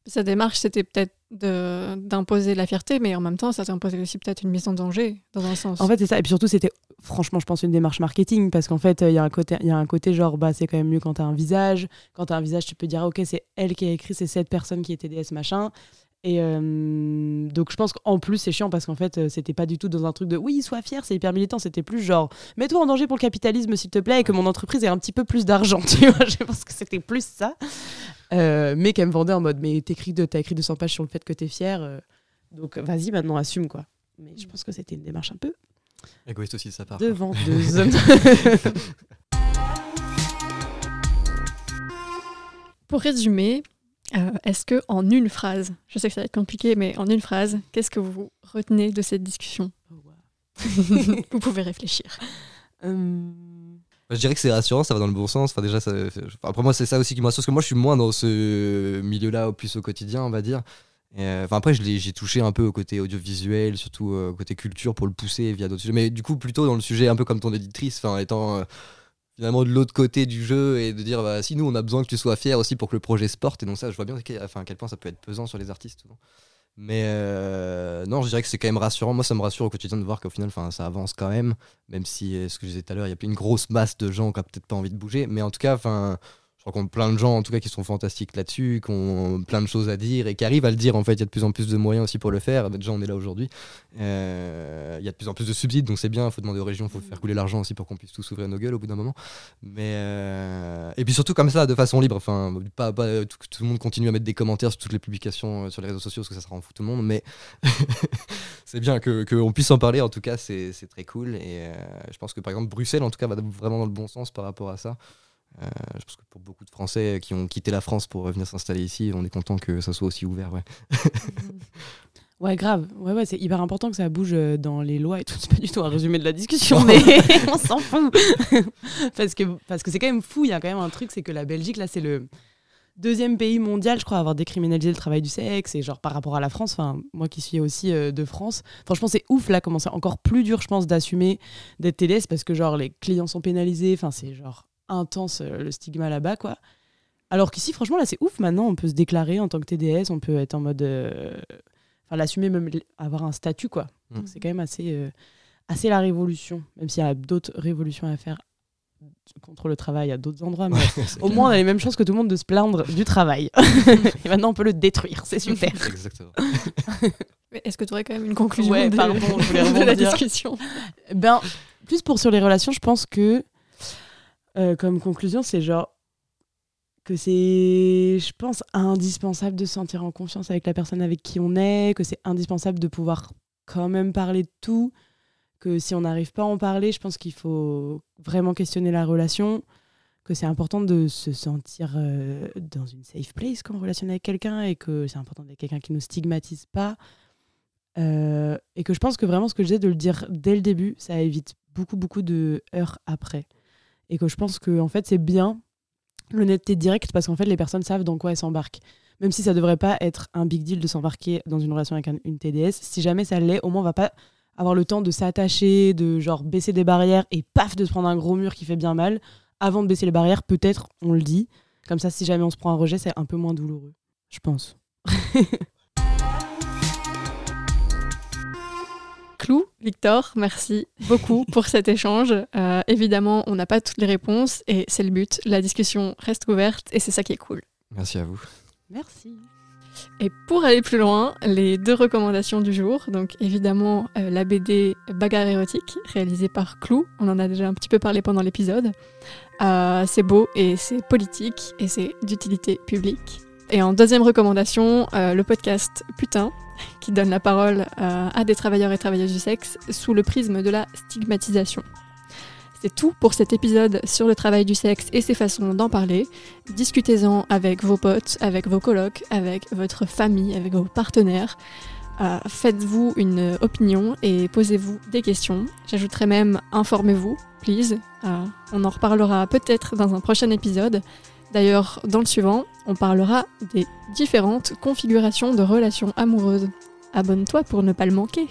Sa démarche, c'était peut-être d'imposer la fierté, mais en même temps, ça t'imposait aussi peut-être une mise en danger, dans un sens. En fait, c'est ça. Et puis surtout, c'était franchement, je pense, une démarche marketing parce qu'en fait, il y, a un côté- y a un côté genre, bah, c'est quand même mieux quand tu as un visage. Quand tu as un visage, tu peux dire, ok, c'est elle qui a écrit, c'est cette personne qui est TDS, machin. Et euh, donc, je pense qu'en plus, c'est chiant parce qu'en fait, euh, c'était pas du tout dans un truc de oui, sois fier, c'est hyper militant. C'était plus genre, mets-toi en danger pour le capitalisme, s'il te plaît, et que mon entreprise ait un petit peu plus d'argent. Tu vois, je pense que c'était plus ça. Euh, mais qu'elle me vendait en mode, mais t'écris de, t'as écrit 200 pages sur le fait que t'es fier. euh, donc, vas-y, maintenant, assume, quoi. Mais je pense que c'était une démarche un peu Égoïste aussi de sa part. de vendeuse. Pour résumer, euh, est-ce que en une phrase, je sais que ça va être compliqué, mais en une phrase, qu'est-ce que vous retenez de cette discussion Vous pouvez réfléchir. Euh, Je dirais que c'est rassurant, ça va dans le bon sens. Enfin, déjà, ça, enfin, après moi, c'est ça aussi qui me rassure, parce que moi, je suis moins dans ce milieu-là, au plus au quotidien, on va dire. Et, euh, Enfin, après, j'ai touché un peu au côté audiovisuel, surtout euh, au côté culture, pour le pousser via d'autres sujets. Mais du coup, plutôt dans le sujet, un peu comme ton éditrice, enfin, étant euh, finalement de l'autre côté du jeu et de dire, bah, si nous, on a besoin que tu sois fier aussi pour que le projet se porte. Et donc, ça, je vois bien enfin, à quel point ça peut être pesant sur les artistes. souvent. Mais euh, non, je dirais que c'est quand même rassurant. Moi, ça me rassure au quotidien de voir qu'au final, ça avance quand même. Même si, euh, ce que je disais tout à l'heure, il y a une grosse masse de gens qui n'ont peut-être pas envie de bouger. Mais en tout cas, rencontre plein de gens en tout cas qui sont fantastiques là-dessus, qui ont plein de choses à dire et qui arrivent à le dire. En fait, il y a de plus en plus de moyens aussi pour le faire. Déjà, on est là aujourd'hui. Euh, Il y a de plus en plus de subsides, donc c'est bien. Il faut demander aux régions, il faut faire couler l'argent aussi pour qu'on puisse tous ouvrir nos gueules au bout d'un moment. Mais euh, et puis surtout comme ça, de façon libre. Enfin, pas, pas tout, que tout le monde continue à mettre des commentaires sur toutes les publications euh, sur les réseaux sociaux parce que ça sera en fout tout le monde. Mais c'est bien que qu'on puisse en parler. En tout cas, c'est très cool. Et euh, je pense que par exemple Bruxelles, en tout cas, va vraiment dans le bon sens par rapport à ça. Euh, je pense que pour beaucoup de Français qui ont quitté la France pour venir s'installer ici, on est content que ça soit aussi ouvert. Ouais. Ouais, grave. Ouais, ouais, c'est hyper important que ça bouge euh, dans les lois et tout. C'est pas du tout un résumé de la discussion, mais on s'en fout. parce que parce que c'est quand même fou. Il y a quand même un truc, c'est que la Belgique, là, c'est le deuxième pays mondial, je crois, à avoir décriminalisé le travail du sexe. Et genre, par rapport à la France, enfin, moi qui suis aussi euh, de France, franchement, c'est ouf, là, comment c'est encore plus dur, je pense, d'assumer d'être TDS parce que, genre, les clients sont pénalisés. Enfin, c'est genre intense euh, le stigma là-bas, quoi. Alors qu'ici, franchement, là, c'est ouf. Maintenant, on peut se déclarer en tant que TDS, on peut être en mode. euh, Enfin, l'assumer, même avoir un statut, quoi. Mm. Donc, c'est quand même assez, euh, assez la révolution. Même s'il y a d'autres révolutions à faire contre le travail à d'autres endroits. Mais au moins, on a les mêmes chances que tout le monde de se plaindre du travail. Et maintenant, on peut le détruire. C'est super. Exactement. Mais Est-ce que tu aurais quand même une conclusion Ouais, de, pardon, je voulais de la discussion? Ben, plus pour sur les relations, je pense que, euh, comme conclusion, c'est genre que c'est, je pense, indispensable de se sentir en confiance avec la personne avec qui on est, que c'est indispensable de pouvoir quand même parler de tout, que si on n'arrive pas à en parler, je pense qu'il faut vraiment questionner la relation, que c'est important de se sentir euh, dans une safe place quand on relationne avec quelqu'un et que c'est important d'être quelqu'un qui ne stigmatise pas. Euh, et que je pense que vraiment ce que je disais de le dire dès le début, ça évite beaucoup, beaucoup de heures après. Et que je pense que en fait, c'est bien l'honnêteté directe parce qu'en fait, les personnes savent dans quoi elles s'embarquent. Même si ça devrait pas être un big deal de s'embarquer dans une relation avec un- une TDS, si jamais ça l'est, au moins on va pas avoir le temps de s'attacher, de genre baisser des barrières et paf, de se prendre un gros mur qui fait bien mal. Avant de baisser les barrières, peut-être on le dit. Comme ça, si jamais on se prend un rejet, c'est un peu moins douloureux, je pense. Clou, Victor, merci beaucoup pour cet échange. Euh, évidemment, on n'a pas toutes les réponses et c'est le but. La discussion reste ouverte et c'est ça qui est cool. Merci à vous. Merci. Et pour aller plus loin, les deux recommandations du jour. Donc évidemment euh, la BD Bagarre érotique, réalisée par Clou. On en a déjà un petit peu parlé pendant l'épisode. Euh, c'est beau et c'est politique et c'est d'utilité publique. Et en deuxième recommandation, euh, le podcast Putain, qui donne la parole euh, à des travailleurs et travailleuses du sexe sous le prisme de la stigmatisation. C'est tout pour cet épisode sur le travail du sexe et ses façons d'en parler. Discutez-en avec vos potes, avec vos colocs, avec votre famille, avec vos partenaires. Euh, Faites-vous une opinion et posez-vous des questions. J'ajouterai même informez-vous, please. On en reparlera peut-être dans un prochain épisode. D'ailleurs, dans le suivant, on parlera des différentes configurations de relations amoureuses. Abonne-toi pour ne pas le manquer.